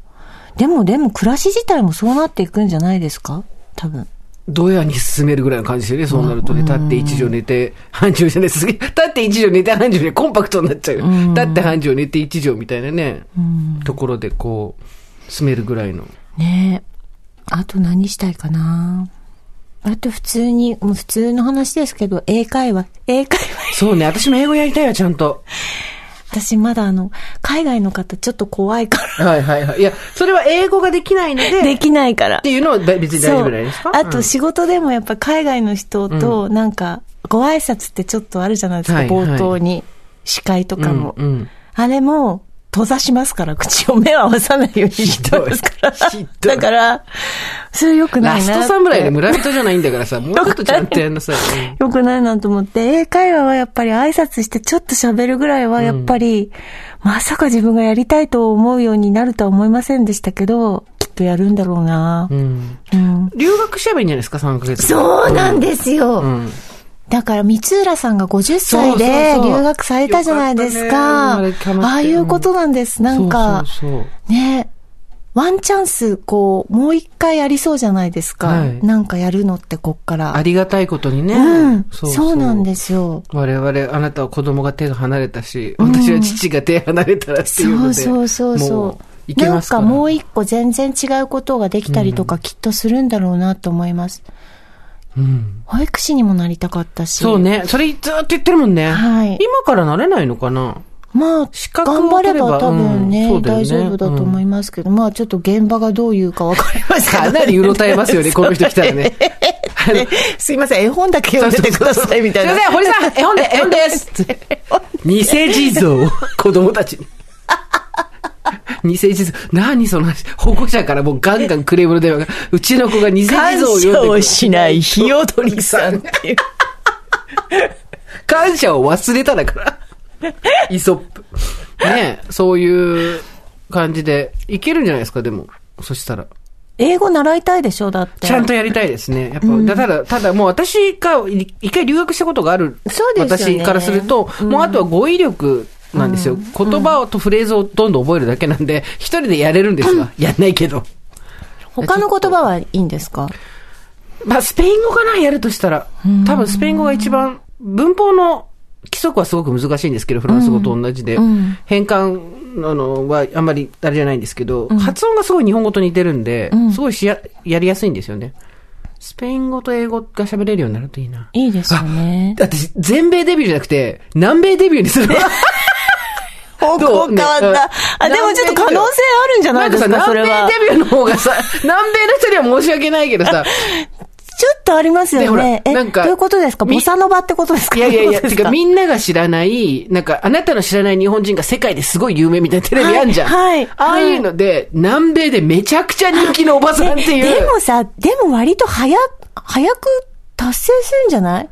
でもでも暮らし自体もそうなっていくんじゃないですか？多分。ドヤに進めるぐらいの感じですよね、そうなるとね。立って一畳寝て、半畳じゃないです。立って一畳寝て半畳でコンパクトになっちゃうよ。立って半畳寝て一畳みたいなね、ところでこう、進めるぐらいの。ねえ。あと何したいかなあと普通に、もう普通の話ですけど、英会話。英会話。そうね、私も英語やりたいわ、ちゃんと。私まだあの、海外の方ちょっと怖いから。はいはいはい。いや、それは英語ができないので、できないからって。いうのは別に大丈夫ないですか？あと仕事でもやっぱ海外の人となんか、ご挨拶ってちょっとあるじゃないですか、はい冒頭に。司会とかも。うんうんあれも、閉ざしますから、口を目を合わさないようにしてますから。だから、それ良くないな。ラスト侍で村人じゃないんだからさ、もうちょっとちゃんとやんなさい。う ん良くないなと思って、英会話はやっぱり挨拶してちょっと喋るぐらいはやっぱり、まさか自分がやりたいと思うようになるとは思いませんでしたけど、きっとやるんだろうな。うん。うん。留学しちゃえばいいんじゃないですか、3ヶ月。そうなんですよ。うん。だから、三浦さんが50歳でそうそうそう留学されたじゃないですか。よかああいうことなんです。なんか、そうそうそうね、ワンチャンス、こう、もう一回ありそうじゃないですか。はいなんかやるのって、こっから。ありがたいことにね。うん。そうなんですよ。我々、あなたは子供が手が離れたし、私は父が手離れたらっていうので。そうそうそうもそう。なんかもう一個全然違うことができたりとかきっとするんだろうなと思います。うん。保育士にもなりたかったし。そう。ね。それずっと言ってるもんね。はい今からなれないのかな？まあ、資格を頑張れば多分ね、うんね大丈夫だと思いますけど、まあちょっと現場がどういうかわかりませんかなりうろたえますよね、この人来たらね。あ のすいません、絵本だけ読んでてくださいみたいな。すいません、堀さん、絵本で、絵本です 偽地蔵、子供たちに。偽地蔵、何その話。保護者からもうガンガンクレームの電話が、うちの子が偽地蔵を読んでくる。しないひよどりさんっていう。感謝を忘れただから。イソップ。ねえそういう感じで、いけるんじゃないですか、でも。そしたら。英語習いたいでしょだって。ちゃんとやりたいですね。やっぱ、だただ、ただもう私がい一回留学したことがある。そうですよね私からすると、もうあとは語彙力なんですよ。言葉とフレーズをどんどん覚えるだけなんで、一人でやれるんですわ。やんないけど。他の言葉はいいんですか？まあ、スペイン語かな、やるとしたら。多分スペイン語が一番、文法の規則はすごく難しいんですけど、フランス語と同じで。うん変換、あの、はあんまりあれじゃないんですけど、発音がすごい日本語と似てるんで、んすごいしや、やりやすいんですよね。スペイン語と英語が喋れるようになるといいな。いいですよね。私、全米デビューじゃなくて、南米デビューにするわ。方向変わった。あ、でもちょっと可能性あるんじゃないですか、なんかさ、それは。南米デビューの方がさ、南米の人には申し訳ないけどさ、ちょっとありますよね。え、なんかどういうことですか？みボサノバってことですか？いやいやいや、てかみんなが知らない、なんかあなたの知らない日本人が世界ですごい有名みたいなテレビあんじゃん。はいはいああいうので、南米でめちゃくちゃ人気のおばさんっていう。ででもさ、でも割と早、早く達成するんじゃない？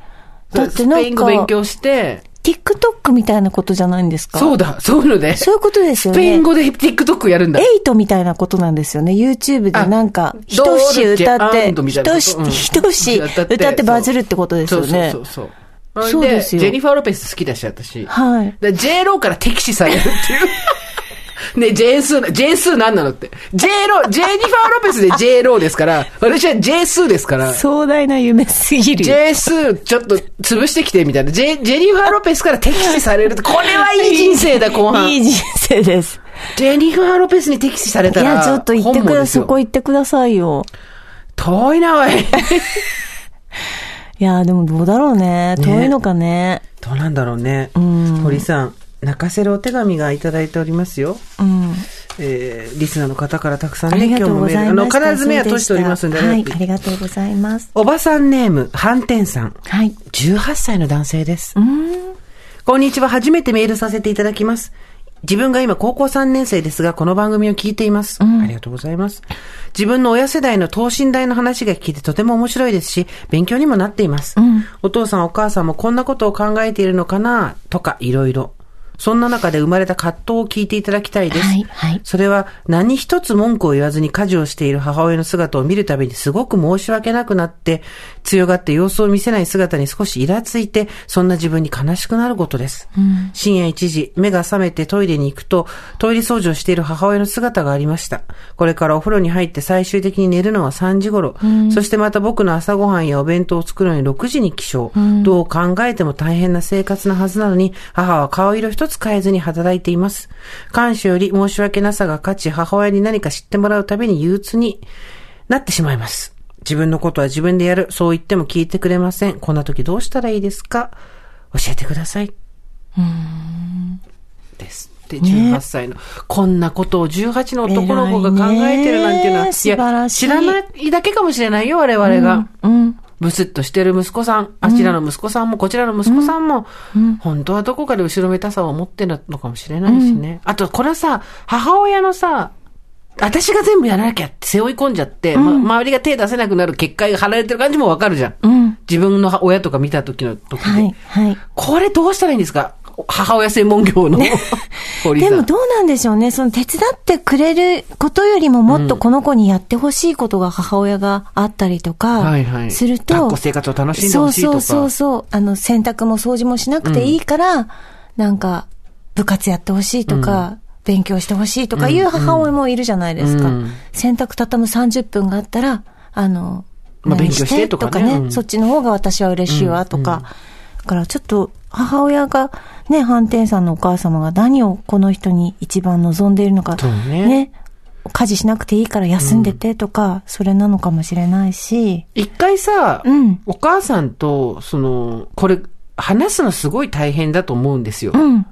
だってなスペインんか、語勉強して、TikTok みたいなことじゃないんですか？そうだ、そういうので。そういうことですよね。スペイン語で TikTok やるんだ。エイトみたいなことなんですよね。YouTube でなんか、あ一詩歌って一詩、うん一詩歌ってバズるってことですよねそう。そうそうそう。そうですよジェニファー・ロペス好きだし、私。はい。で J ローから敵視されるっていう。ね、J 数、J 数何なのって。J ロー、ジェニファー・ロペスで J ローですから、私は J 数ですから。壮大な夢すぎる。J 数、ちょっと潰してきて、みたいな。ジェ、ジェニファー・ロペスから敵視されるこれはいい人生だ、後半。いい人生です。ジェニファー・ロペスに敵視されたら。いや、ちょっと言ってください。そこ行ってくださいよ。遠いな、おい。いや、でもどうだろうね。遠いのかね。どうなんだろうね。ん堀さん、泣かせるお手紙がいただいておりますよ。うん。えー、リスナーの方からたくさんね、ありがとうございました。あの、必ず目は閉じておりますんで、はい、ありがとうございます。おばさんネーム、反転さん。はい。18歳の男性ですう。ん。こんにちは。初めてメールさせていただきます。自分が今高校3年生ですが、この番組を聞いています。ありがとうございます。自分の親世代の等身大の話が聞けてとても面白いですし、勉強にもなっています。お父さんお母さんもこんなことを考えているのかなとか、いろいろ。そんな中で生まれた葛藤を聞いていただきたいです。はいはいそれは何一つ文句を言わずに家事をしている母親の姿を見るたびにすごく申し訳なくなって、強がって様子を見せない姿に少しイラついて、そんな自分に悲しくなることです。深夜1時、目が覚めてトイレに行くと、トイレ掃除をしている母親の姿がありました。これからお風呂に入って最終的に寝るのは3時頃。そしてまた僕の朝ごはんやお弁当を作るのに6時に起床。どう考えても大変な生活なはずなのに、母は顔色一つ変えずに働いています。感謝より申し訳なさが勝ち、母親に何か知ってもらうたびに憂鬱になってしまいます。自分のことは自分でやる。そう言っても聞いてくれません。こんな時どうしたらいいですか？教えてください。です。で、18歳の、こんなことを18の男の子が考えてるなんていうのは、偉いねい知らないだけかもしれないよ、我々が。うん。ブスッとしてる息子さん、あちらの息子さんも、こちらの息子さんも、本当はどこかで後ろめたさを持ってるのかもしれないしね。あと、これはさ、母親のさ、私が全部やらなきゃって背負い込んじゃって、ま、周りが手出せなくなる結界が張られてる感じもわかるじゃん。うん。自分の親とか見た時の時で。はい、はい。これどうしたらいいんですか？母親専門業の 堀さん。でもどうなんでしょうね。その手伝ってくれることよりももっとこの子にやってほしいことが母親があったりとかはいはい。すると、抱っこ生活を楽しんでほしいとか。そうそうそうそう。あの、洗濯も掃除もしなくていいから、なんか、部活やってほしいとか、勉強してほしいとかいう母親もいるじゃないですか。うん洗濯畳む30分があったら、あの、何まあ勉強してとかねうんそっちの方が私は嬉しいわとか。だからちょっと母親がね、反転さんのお母様が何をこの人に一番望んでいるのか。そうね家事しなくていいから休んでてとか、それなのかもしれないし。一回さ、うん。お母さんと、その、これ、話すのすごい大変だと思うんですよ。うん。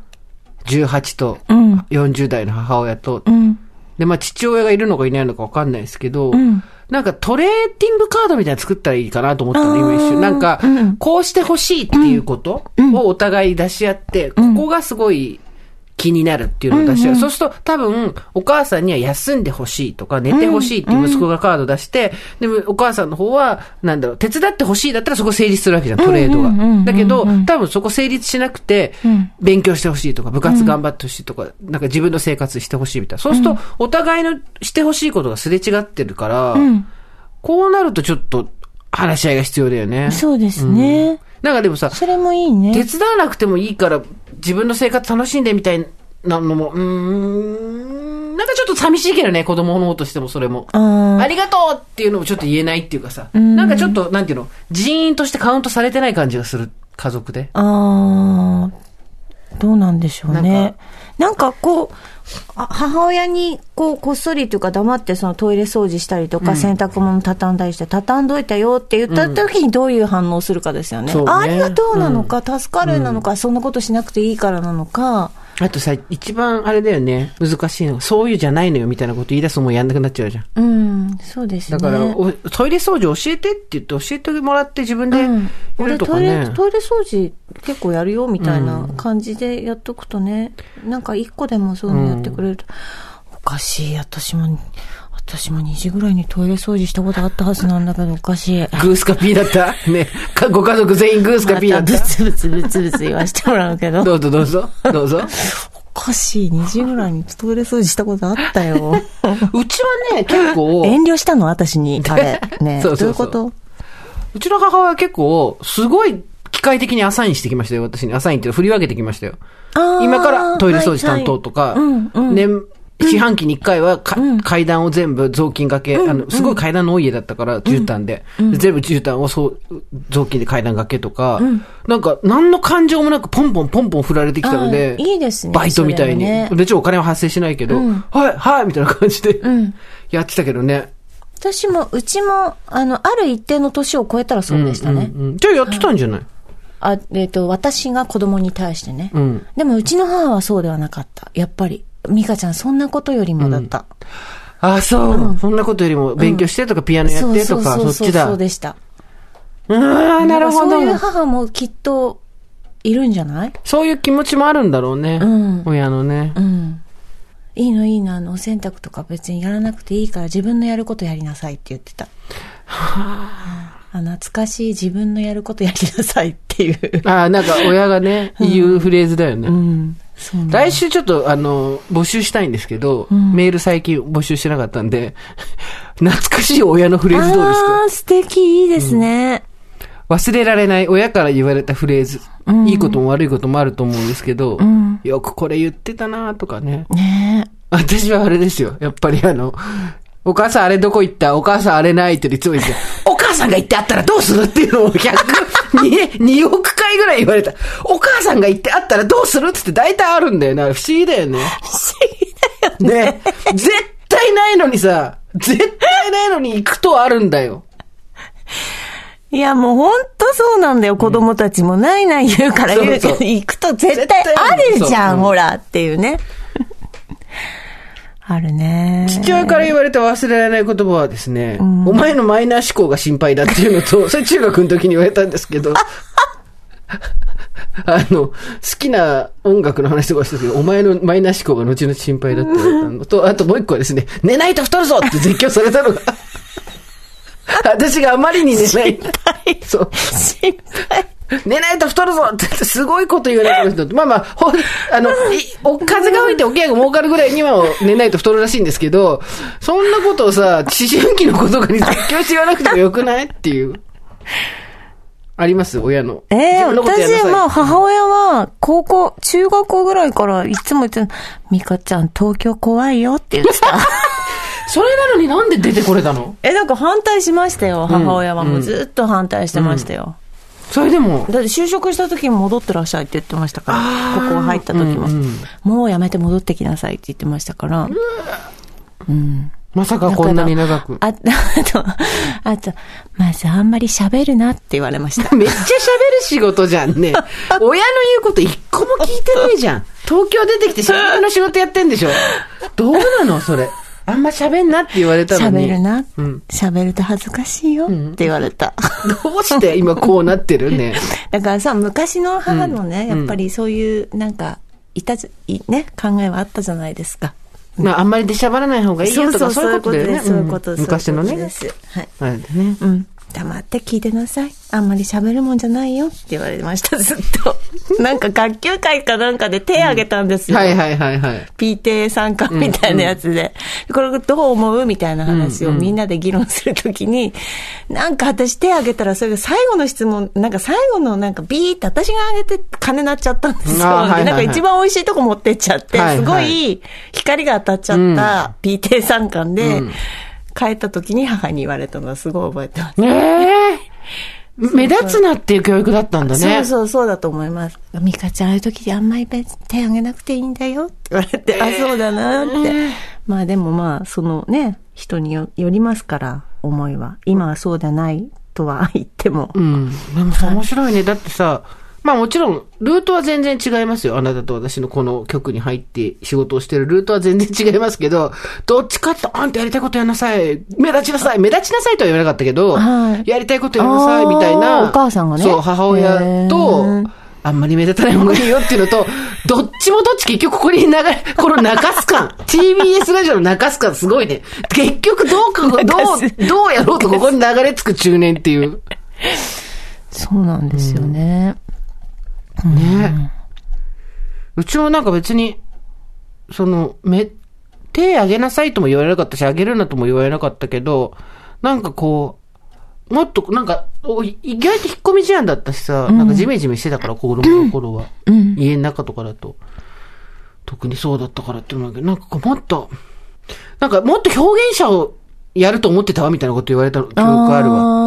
18とうん。40代の母親と。うん。で、まあ、父親がいるのかいないのかわかんないですけど、うんなんかトレーディングカードみたいなの作ったらいいかなと思ったの、今一瞬。なんかうん、こうしてほしいっていうことをお互い出し合って、ここがすごい気になるっていうのを出し合う。そうすると多分、お母さんには休んでほしいとか、寝てほしいっていう息子がカード出して、でもお母さんの方は、なんだろう、手伝ってほしいだったらそこ成立するわけじゃん、トレードうんうんうんうんが。だけど、多分そこ成立しなくて、勉強してほしいとか、部活頑張ってほしいとか、なんか自分の生活してほしいみたいな。そうすると、お互いのしてほしいことがすれ違ってるから、んこうなるとちょっと話し合いが必要だよね。そうですね。なんかでもさ、それもいいね。手伝わなくてもいいから自分の生活楽しんでみたいなのも、うーん、なんかちょっと寂しいけどね、子供の方としてもそれも。ありがとうっていうのもちょっと言えないっていうかさ、なんかちょっと、なんていうの、人員としてカウントされてない感じがする、家族で。あーどうなんでしょうねか。なんかこう、あ母親にこうこっそりというか黙ってそのトイレ掃除したりとか、洗濯物畳んだりして畳んどいたよって言った時にどういう反応するかですよね。ねあありがとうなのか、助かるなのか、そんなことしなくていいからなのか。あとさ、一番あれだよね、難しいのが、そういうじゃないのよみたいなこと言い出すともうやんなくなっちゃうじゃん。うん、そうですね。だから、おトイレ掃除教えてって言って教えてもらって自分でうん、や俺るとかトイレ、ね。トイレ掃除結構やるよみたいな感じでやっとくとね、なんか一個でもそういうのやってくれると、おかしい、私も、私も2時ぐらいにトイレ掃除したことあったはずなんだけど、おかしい。グースかピーだった？ね。かご家族全員グースかピーだまった？たブツブツブツブツ言わしてもらうけど、どうぞどうぞ。どうぞ。おかしい、2時ぐらいにトイレ掃除したことあったよ。うちはね、結構、遠慮したの私に、あれ。ねそうそうそうどういうこうちの母親は結構、すごい機械的にアサインしてきましたよ、私に。アサインっていうの振り分けてきましたよ。今からトイレ掃除担当とか、はいはいうんうん年、四半期に一回はか、階段を全部雑巾掛け、あの、すごい階段の多い家だったから、絨毯で。で全部絨毯をそう、雑巾で階段掛けとか、なんか、何の感情もなくポンポンポンポン振られてきたので、いいですねバイトみたいに。ねで、ちょ、お金は発生しないけど、はい、はい、みたいな感じで、んやってたけどね。私も、うちも、あの、ある一定の年を超えたらそうでしたね。うんうんじゃあやってたんじゃない？あ、えっ、と、私が子供に対してね。うん。でも、うちの母はそうではなかった。やっぱり。ミカちゃん、そんなことよりもだった。あ、そう、そんなことよりも、勉強してとか、ピアノやってとか、そっちだ。そうでした。うーん、なるほど。そういう母もきっと、いるんじゃない？そういう気持ちもあるんだろうね。うん親のね。うん。いいのいいの、あの、お洗濯とか別にやらなくていいから自分のやることやりなさいって言ってた。あ懐かしい自分のやることやりなさいっていう。ああ、なんか親がね、言うフレーズだよね。うん。そうなんだ来週ちょっと、あの、募集したいんですけど、メール最近募集してなかったんで、懐かしい親のフレーズどうですか？あー、素敵、いいですね。忘れられない親から言われたフレーズ。いいことも悪いこともあると思うんですけど、よくこれ言ってたなとかね。ね。私はあれですよ。やっぱりあの、お母さんあれどこ行った？お母さんあれないっていつも言って、お母さんが言ってあったらどうする？っていうのを100、2, 2億回ぐらい言われた。お母さんが言ってあったらどうする？ってって大体あるんだよな。不思議だよね。不思議だよね。ね。絶対ないのにさ、絶対ないのに行くとあるんだよ。いや、もうほんとそうなんだよ。子供たちもないない言うから言うけど、行くと絶対あるじゃん、ほら、っていうね。あるね。父親から言われた忘れられない言葉はですね、んお前のマイナー思考が心配だっていうのと、それ中学の時に言われたんですけど、あの、好きな音楽の話とかした時お前のマイナー思考が後々心配だって言われたのと、あともう一個はですね、寝ないと太るぞって絶叫されたのが、私があまりに寝ない。そう。心配。寝ないと太るぞってすごいこと言われてる人まあまあ、ほん、あの、いお風が吹いておけが儲かるぐらいには寝ないと太るらしいんですけど、そんなことをさ、思春期の子とかに絶叫して言わなくてもよくないっていう。あります？親の。ええ自分のことやんな私、まあ、母親は、高校、中学校ぐらいからいつも言ってた、ミカちゃん、東京怖いよって言ってた。それなのになんで出てこれたの？え、なんか反対しましたよ、母親は。うんもうずっと反対してましたよ。それでも、だって就職した時に戻ってらっしゃいって言ってましたから、ここ入った時も、うんうんもうやめて戻ってきなさいって言ってましたから。うん。まさかこんなに長く。あ、あと、あと、まずあんまり喋るなって言われました。めっちゃ喋る仕事じゃんね。親の言うこと一個も聞いてないじゃん。東京出てきて喋りの仕事やってんでしょ。どうなのそれ。あんま喋んなって言われたのに。喋るなうん。喋ると恥ずかしいよって言われた。どうして今こうなってるね。だからさ、昔の母のね、うんやっぱりそういう、なんか、いたず、いね、考えはあったじゃないですか。まあ、あんまり出しゃばらない方がいいよとか、そういうことだよね。そういうことうんです。昔のねそうい。はい。あれでね。うん。黙って聞いてなさい。あんまり喋るもんじゃないよって言われました、ずっと。なんか学級会かなんかで手挙げたんですよ。はいはいはいはい。PTA 参加みたいなやつで、これどう思うみたいな話をみんなで議論するときに、なんか私手挙げたらそれが最後の質問、なんか最後のなんかビーって私が挙げて金なっちゃったんですよ。はいはいはいでなんか一番美味しいとこ持ってっちゃって、はいはいすごい光が当たっちゃった PTA 参観で、帰った時に母に言われたのはすごい覚えてます。ねえ。目立つなっていう教育だったんだね。そうそうそうだと思います。ミカちゃんああいう時あんまり手挙げなくていいんだよって言われて、あ、そうだなって。まあでもまあ、そのね、人によよりますから、思いは。今はそうではないとは言っても。うん。でもさ、面白いね。だってさ、まあもちろん、ルートは全然違いますよ。あなたと私のこの局に入って仕事をしてるルートは全然違いますけど、どっちかって、あんたやりたいことやんなさい。目立ちなさい。目立ちなさいとは言わなかったけど、はいやりたいことやんなさい、みたいな。お母さんがねそう、母親へとー、あんまり目立たない方がいいよっていうのと、どっちもどっち結局ここに流れ、この中須感。TBS ラジオの中須感すごいね。結局どうか、どう、どうやろうとここに流れ着く中年っていう。そうなんですよね。ね。うちもなんか別に、その、め、手あげなさいとも言われなかったし、あげるなとも言われなかったけど、なんかこう、もっと、なんか、お意外と引っ込み思案だったしさ、なんかジメジメしてたから、子供の頃は。うん。家の中とかだと。特にそうだったからっていうけど、なんかこうもっと、なんかもっと表現者をやると思ってたわみたいなこと言われた記憶あるわ。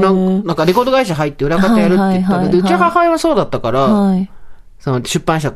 なんなんかレコード会社入って裏方やるって言ったけど、うちの母親はそうだったから、はい。その出版社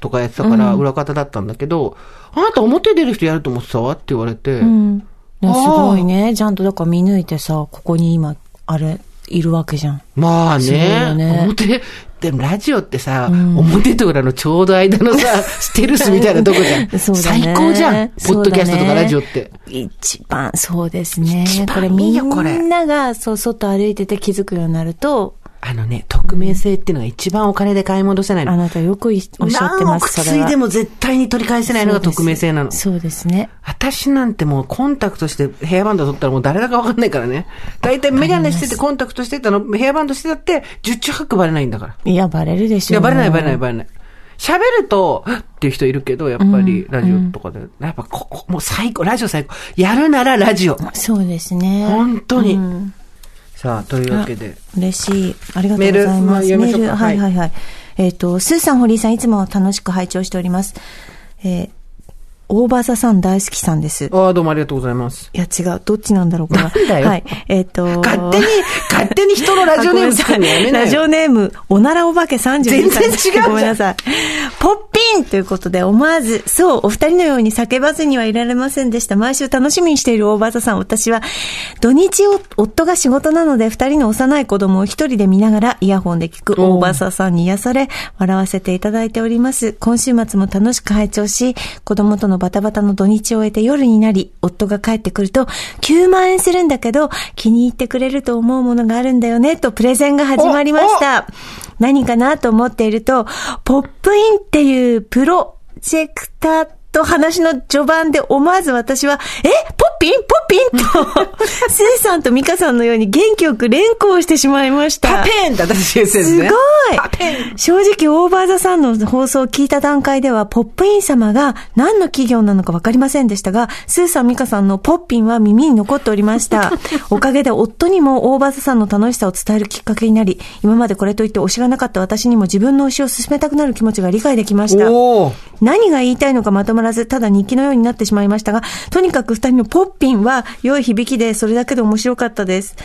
とかやってたから裏方だったんだけど、あなた表出る人やると思ってたわって言われて、うん。すごいね。ちゃんとだから見抜いてさ、ここに今、あれ、いるわけじゃん。まあねね表、でもラジオってさ、表と裏のちょうど間のさ、ステルスみたいなとこじゃん。そうだ最ね高じゃん。ポッドキャストとかラジオって。一番、そうですねこれみんなが、そう、外歩いてて気づくようになると、あのね、匿名性っていうのが一番お金で買い戻せないの。あなたよくいおっしゃって何億ます、それは。ついでも絶対に取り返せないのが匿名性なの。そうですね。私なんてもうコンタクトしてヘアバンド取ったらもう誰だかわかんないからね。大体メガネしててコンタクトしてたの、ヘアバンドしてたって、十中八九バレないんだから。いや、バレるでしょ。いや、バレないバレないバレない。喋ると、っていう人いるけど、やっぱりラジオとかで。やっぱここ、もう最高、ラジオ最高。やるならラジオ。そうですね。本当に。うんさあ、というわけで。嬉しい。ありがとうございます。メールまあ読みましょうかははいいはいはい。えっ、と、スーさん、堀井さん、いつも楽しく拝聴しております。えー、大場座さん大好きさんです。ああ、どうもありがとうございます。いや、違う。どっちなんだろう、これは。なんだよはい。えっ、と、勝手に、勝手に人のラジオネーム作るのやめなラジよ。オネーム、おならお化け32歳。全然違うごめんなさい。ポッピンということで、思わず、そう、お二人のように叫ばずにはいられませんでした。毎週楽しみにしている大場さん、私は、土日を、夫が仕事なので、二人の幼い子供を一人で見ながら、イヤホンで聞く大場さんに癒され、笑わせていただいております。今週末も楽しく拝聴し、子供とのバタバタの土日を終えて夜になり、夫が帰ってくると、9万円するんだけど、気に入ってくれると思うものがあるんだよね、とプレゼンが始まりました。何かなと思っていると、ポップインっていうプロジェクターと話の序盤で思わず私は、えポッピン？ポッピン？と、スーさんとミカさんのように元気よく連呼してしまいました。パペンって私が言ってすすね。ごいパペン正直、オーバーザさんの放送を聞いた段階では、ポップイン様が何の企業なのか分かりませんでしたが、スーさん、ミカさんのポッピンは耳に残っておりました。おかげで夫にもオーバーザさんの楽しさを伝えるきっかけになり、今までこれといって推しがなかった私にも自分の推しを進めたくなる気持ちが理解できました。何が言いたいのかまとまらず、ただ日記のようになってしまいましたが、とにかく二人のポッピンは良い響きで、それだけで面白かったです。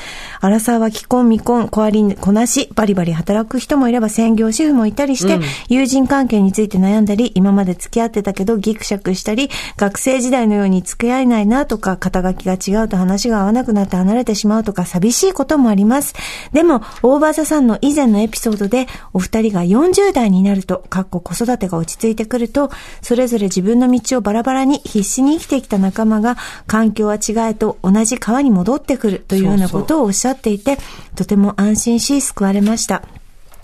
アラサーは既婚未婚、小割りこなし、バリバリ働く人もいれば専業主婦もいたりして、友人関係について悩んだり、今まで付き合ってたけどギクシャクしたり、学生時代のように付き合えないなとか、肩書きが違うと話が合わなくなって離れてしまうとか、寂しいこともあります。でも、オーバーザさんの以前のエピソードで、お二人が40代になると、かっこ子育てが落ち着いてくると、それぞれ自分の道をバラバラに必死に生きてきた仲間が、環境は違えと同じ川に戻ってくるというようなことをおっしゃっていて、とても安心し救われました。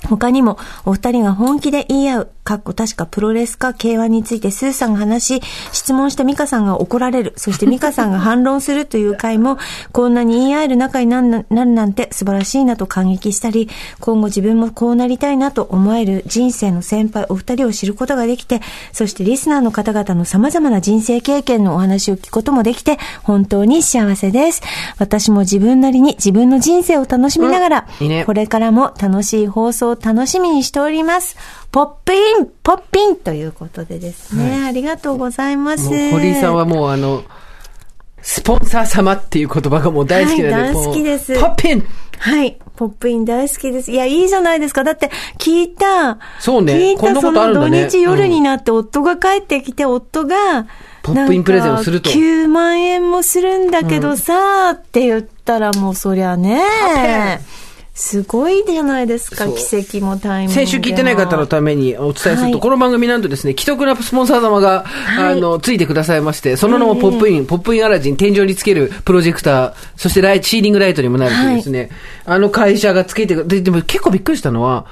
他にも、お二人が本気で言い合う、かっこ確かプロレスか K1 についてスーさんが話し、質問したミカさんが怒られる、そしてミカさんが反論するという回も、こんなに言い合える仲になるななるなんて素晴らしいなと感激したり、今後自分もこうなりたいなと思える人生の先輩お二人を知ることができて、そしてリスナーの方々の様々な人生経験のお話を聞くこともできて、本当に幸せです。私も自分なりに自分の人生を楽しみながら、うんいいねこれからも楽しい放送を楽しみにしております。ポッピンポッピンということでですね。ありがとうございます。堀井さんはもうあの、スポンサー様っていう言葉がもう大好きなんで、はい大好きですポッピンはい。ポップイン大好きです。いや、いいじゃないですか。だって、聞いた、そうね聞いたその土日夜になって、夫が帰ってきて、夫が、ポップインプレゼンをするとなんか9万円もするんだけどさ、って言ったらもうそりゃね、すごいじゃないですか、奇跡もタイミングも。先週聞いてない方のためにお伝えすると、はい。この番組なんとですね、既得なスポンサー様が、い。あの、ついてくださいまして、その名もポップイン、ポップインアラジン、天井につけるプロジェクター、そしてライト、シーリングライトにもなるというですね、あの会社がつけてで、でも結構びっくりしたのは、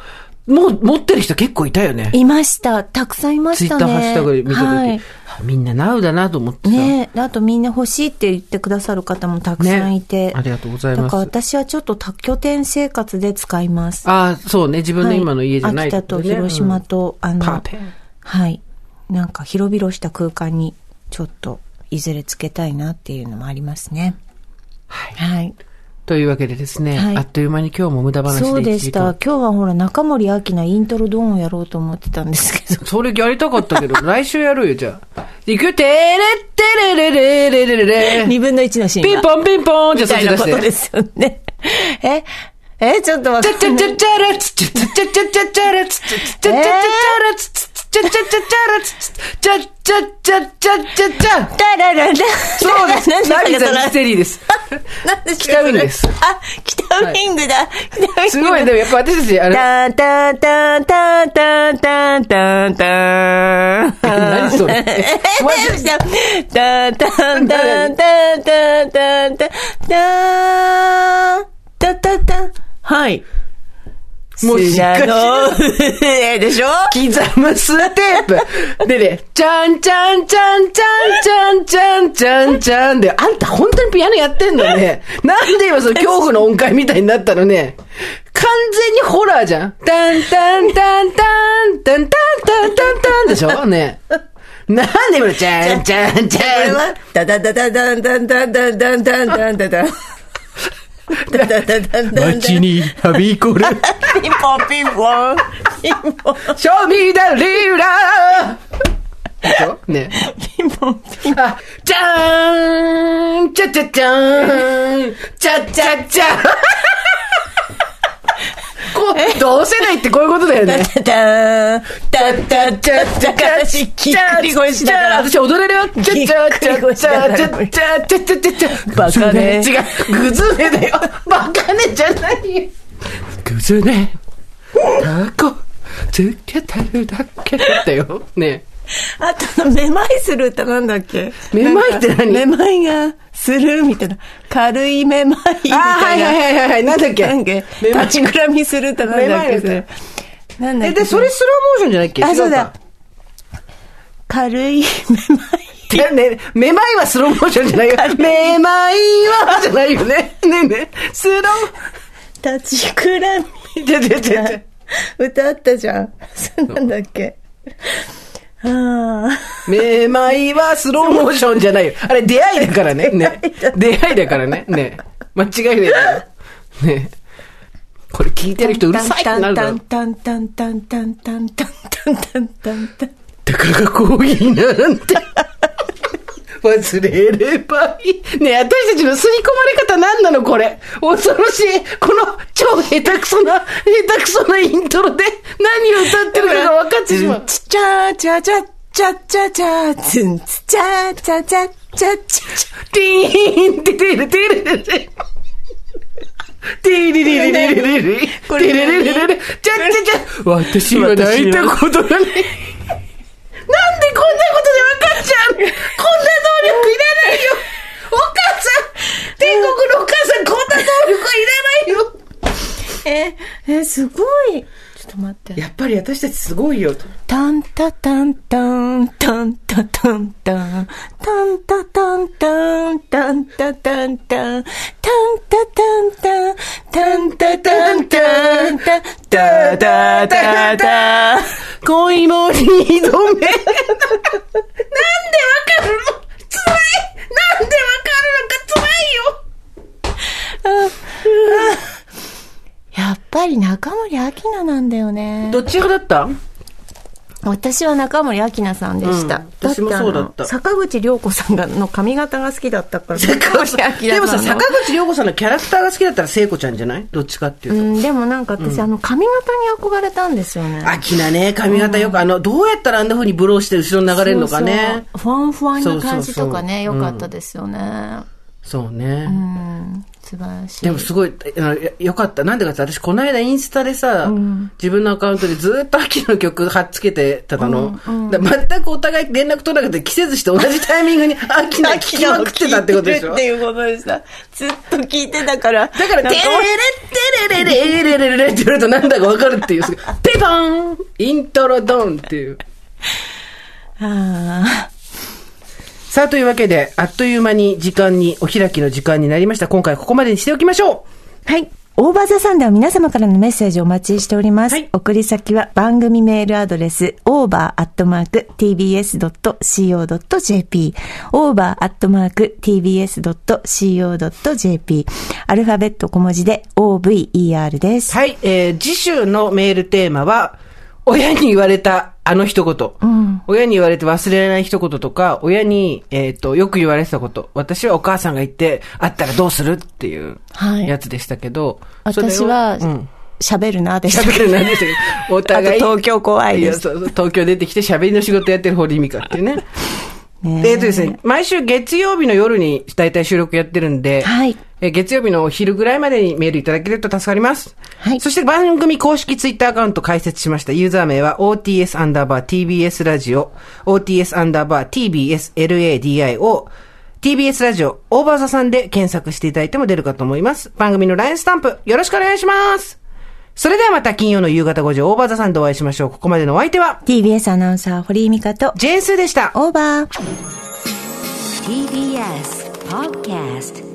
もう持ってる人結構いたよね。いました。たくさんいましたね。ツイッターハッシュタグで見たとき、はいあみんなナウだなと思ってさ。ねえ、あとみんな欲しいって言ってくださる方もたくさんいて。ねありがとうございますだから私はちょっと多拠点生活で使います。ああ、そうね、自分の今の家じゃないはい、秋田と広島と、あの、パーペンはい。なんか広々した空間にちょっといずれつけたいなっていうのもありますね。はい。はい。というわけでですね、はいあっという間に今日も無駄話でそうで1時間した。今日はほら、中森明菜イントロドーンをやろうと思ってたんですけど。それやりたかったけど、来週やるよ、じゃあ。いくよ、てれってれれれれれれれ。二分の一のシーンが。ピンポンピンポンじゃあそっち出みたいなことでして。すよね。ええちょっと待って。チャチャチャチャラツチャチャチャチャチャチャラツチャチャチャチャチャラツチャチャチャチャチャラツチャチャチャチャチャチャチャタラララ。そうです。何ナビザミそれステリーです。何ですか北ウィングですあ、北ウィングだ。北ウィングすごい、でもやっぱ私たち、あれ、タンタンタンタンタンタンタンタン。何それえー、タンタンタンタンタンタンタンタンタンタンタンはい。もうしっかり砂の上でしょ刻むステップ。でね、ちゃんちゃんちゃんちゃんちゃんちゃんちゃんちゃんで、あんた本当にピアノやってんのね。なんで今その恐怖の音階みたいになったのね。完全にホラーじゃん。タンタンタンタン、タンタンタンタンタンでしょね。なんで今のちゃんちゃんちゃん。れは、ダダダダダンダンダンダンダンダンダンダン街にはびこる。ピンポンピンポン。ピンポン。Show me the leader! でしょね。ピンポンピンポン。じゃーんちゃちゃちゃーんちゃちゃちゃ どうせないってこういうことだよね。タターン、タタチャチャカシ、ぎっくり腰だから。私踊れるよ。チャチャチャチャチャチャチャチャチャチャ。バカね違う。グズネだよ。バカねじゃないよ。グズネ。タコ。つけてるだけだよ。ね あと、めまいする歌なんだっけ？めまいって何？めまいがするみたいな。軽いめまいみたいな。あはいはいはいはい。なんだっけ？立ちくらみする歌なんだっけ？なんだっえ、けで、それスローモーションじゃないっけ？あ、そうだ。軽いめまい。いやね、めまいはスローモーションじゃないよ。めまいはじゃないよね。ねえねえスロ立ちくらみ。ー。ちょちょちょちょ。歌あったじゃん。そうなんだっけ？めまいはスローモーションじゃないよ。あれ出会いだからね。ね。出会いだからね。ね。間違いないよ。ね。これ聞いてる人うるさいってなるだろ。タンタンタンタンタンタンタンタンタンタン。だからがコーヒーなんて。忘れればいい。ねえ、私たちの吸い込まれ方何なのこれ。恐ろしい。この超下手くそな、下手くそなイントロで何を歌ってるかが分かってしまう。ちっちゃちゃちゃちゃちゃちゃつんつちゃちゃちゃちゃちゃティーンってテレテレテレテレ。テレレレレレレレ。これテレレレレレ。ちゃちゃちゃ。私は泣いたことがない。なんでこんなことで分かっちゃうの？こんな能力いらないよ。お母さん天国のお母さんこんな能力はいらないよ。え、え、すごい。ちょっと待って。やっぱり私たちすごいよ。タンタタンタンタンタタンタンタンタタンタンタンタタンタンタンタタンタンタンタタンタンタタタタタ恋も二度目。なんでわかるの辛いなんでわかるのか辛いよやっぱり中森明菜なんだよね。どっち派だった？私は中森明菜さんでした。うん私もそうだった坂口涼子さんがの髪型が好きだったから。中森明菜さんのでもさ、坂口涼子さんのキャラクターが好きだったら聖子ちゃんじゃない？どっちかっていうと。うん、でもなんか私、あの髪型に憧れたんですよね。あきなね、髪型よく、あの、どうやったらあんな風にブローして後ろに流れるのかね。そうそう。ふわんふわんな感じとかね、良かったですよね。そうね。うん、素晴らしい。でもすごい、よかった。なんでかって私この間インスタでさ、自分のアカウントでずっと秋の曲貼っつけてたの。だから全くお互い連絡取らなくて季節して同じタイミングに 秋の聴きまくってたってことでしょ？っていうことでした。ずっと聞いてたから。だから、テレレテレレレレレレレって言われるとなんだかわかるっていう。ペパーンイントロドンっていう。あさあ、というわけで、あっという間に時間に、お開きの時間になりました。今回ここまでにしておきましょうーはい。オーバーザサンでは皆様からのメッセージをお待ちしております。はい送り先は番組メールアドレス over.tbs.co.jp over.tbs.co.jp アルファベット小文字で over です。はい、えー、次週のメールテーマは、親に言われたあの一言。親に言われて忘れられない一言とか、親に、えっ、と、よく言われてたこと。私はお母さんが言って、あったらどうするっていうはいやつでしたけど。それを私はうん。喋るなでした。喋るなんでしたけど、お互い。東京怖いですやそうそう東京出てきて喋りの仕事やってる堀井美香っていうね。ねえっ、とですね、毎週月曜日の夜に大体収録やってるんで、はいえー月曜日のお昼ぐらいまでにメールいただけると助かります。はいそして番組公式ツイッターアカウント開設しました。ユーザー名は OTS アンダーバー TBS ラジオ、OTS アンダーバー TBS LADIO、TBS ラジオ、オーバーザさんで検索していただいても出るかと思います。番組の LINE スタンプ、よろしくお願いします。それではまた金曜の夕方5時、オーバーザさんでお会いしましょう。ここまでのお相手は、TBS アナウンサー堀井美香とジェーンスーでした。オーバー。TBS Podcast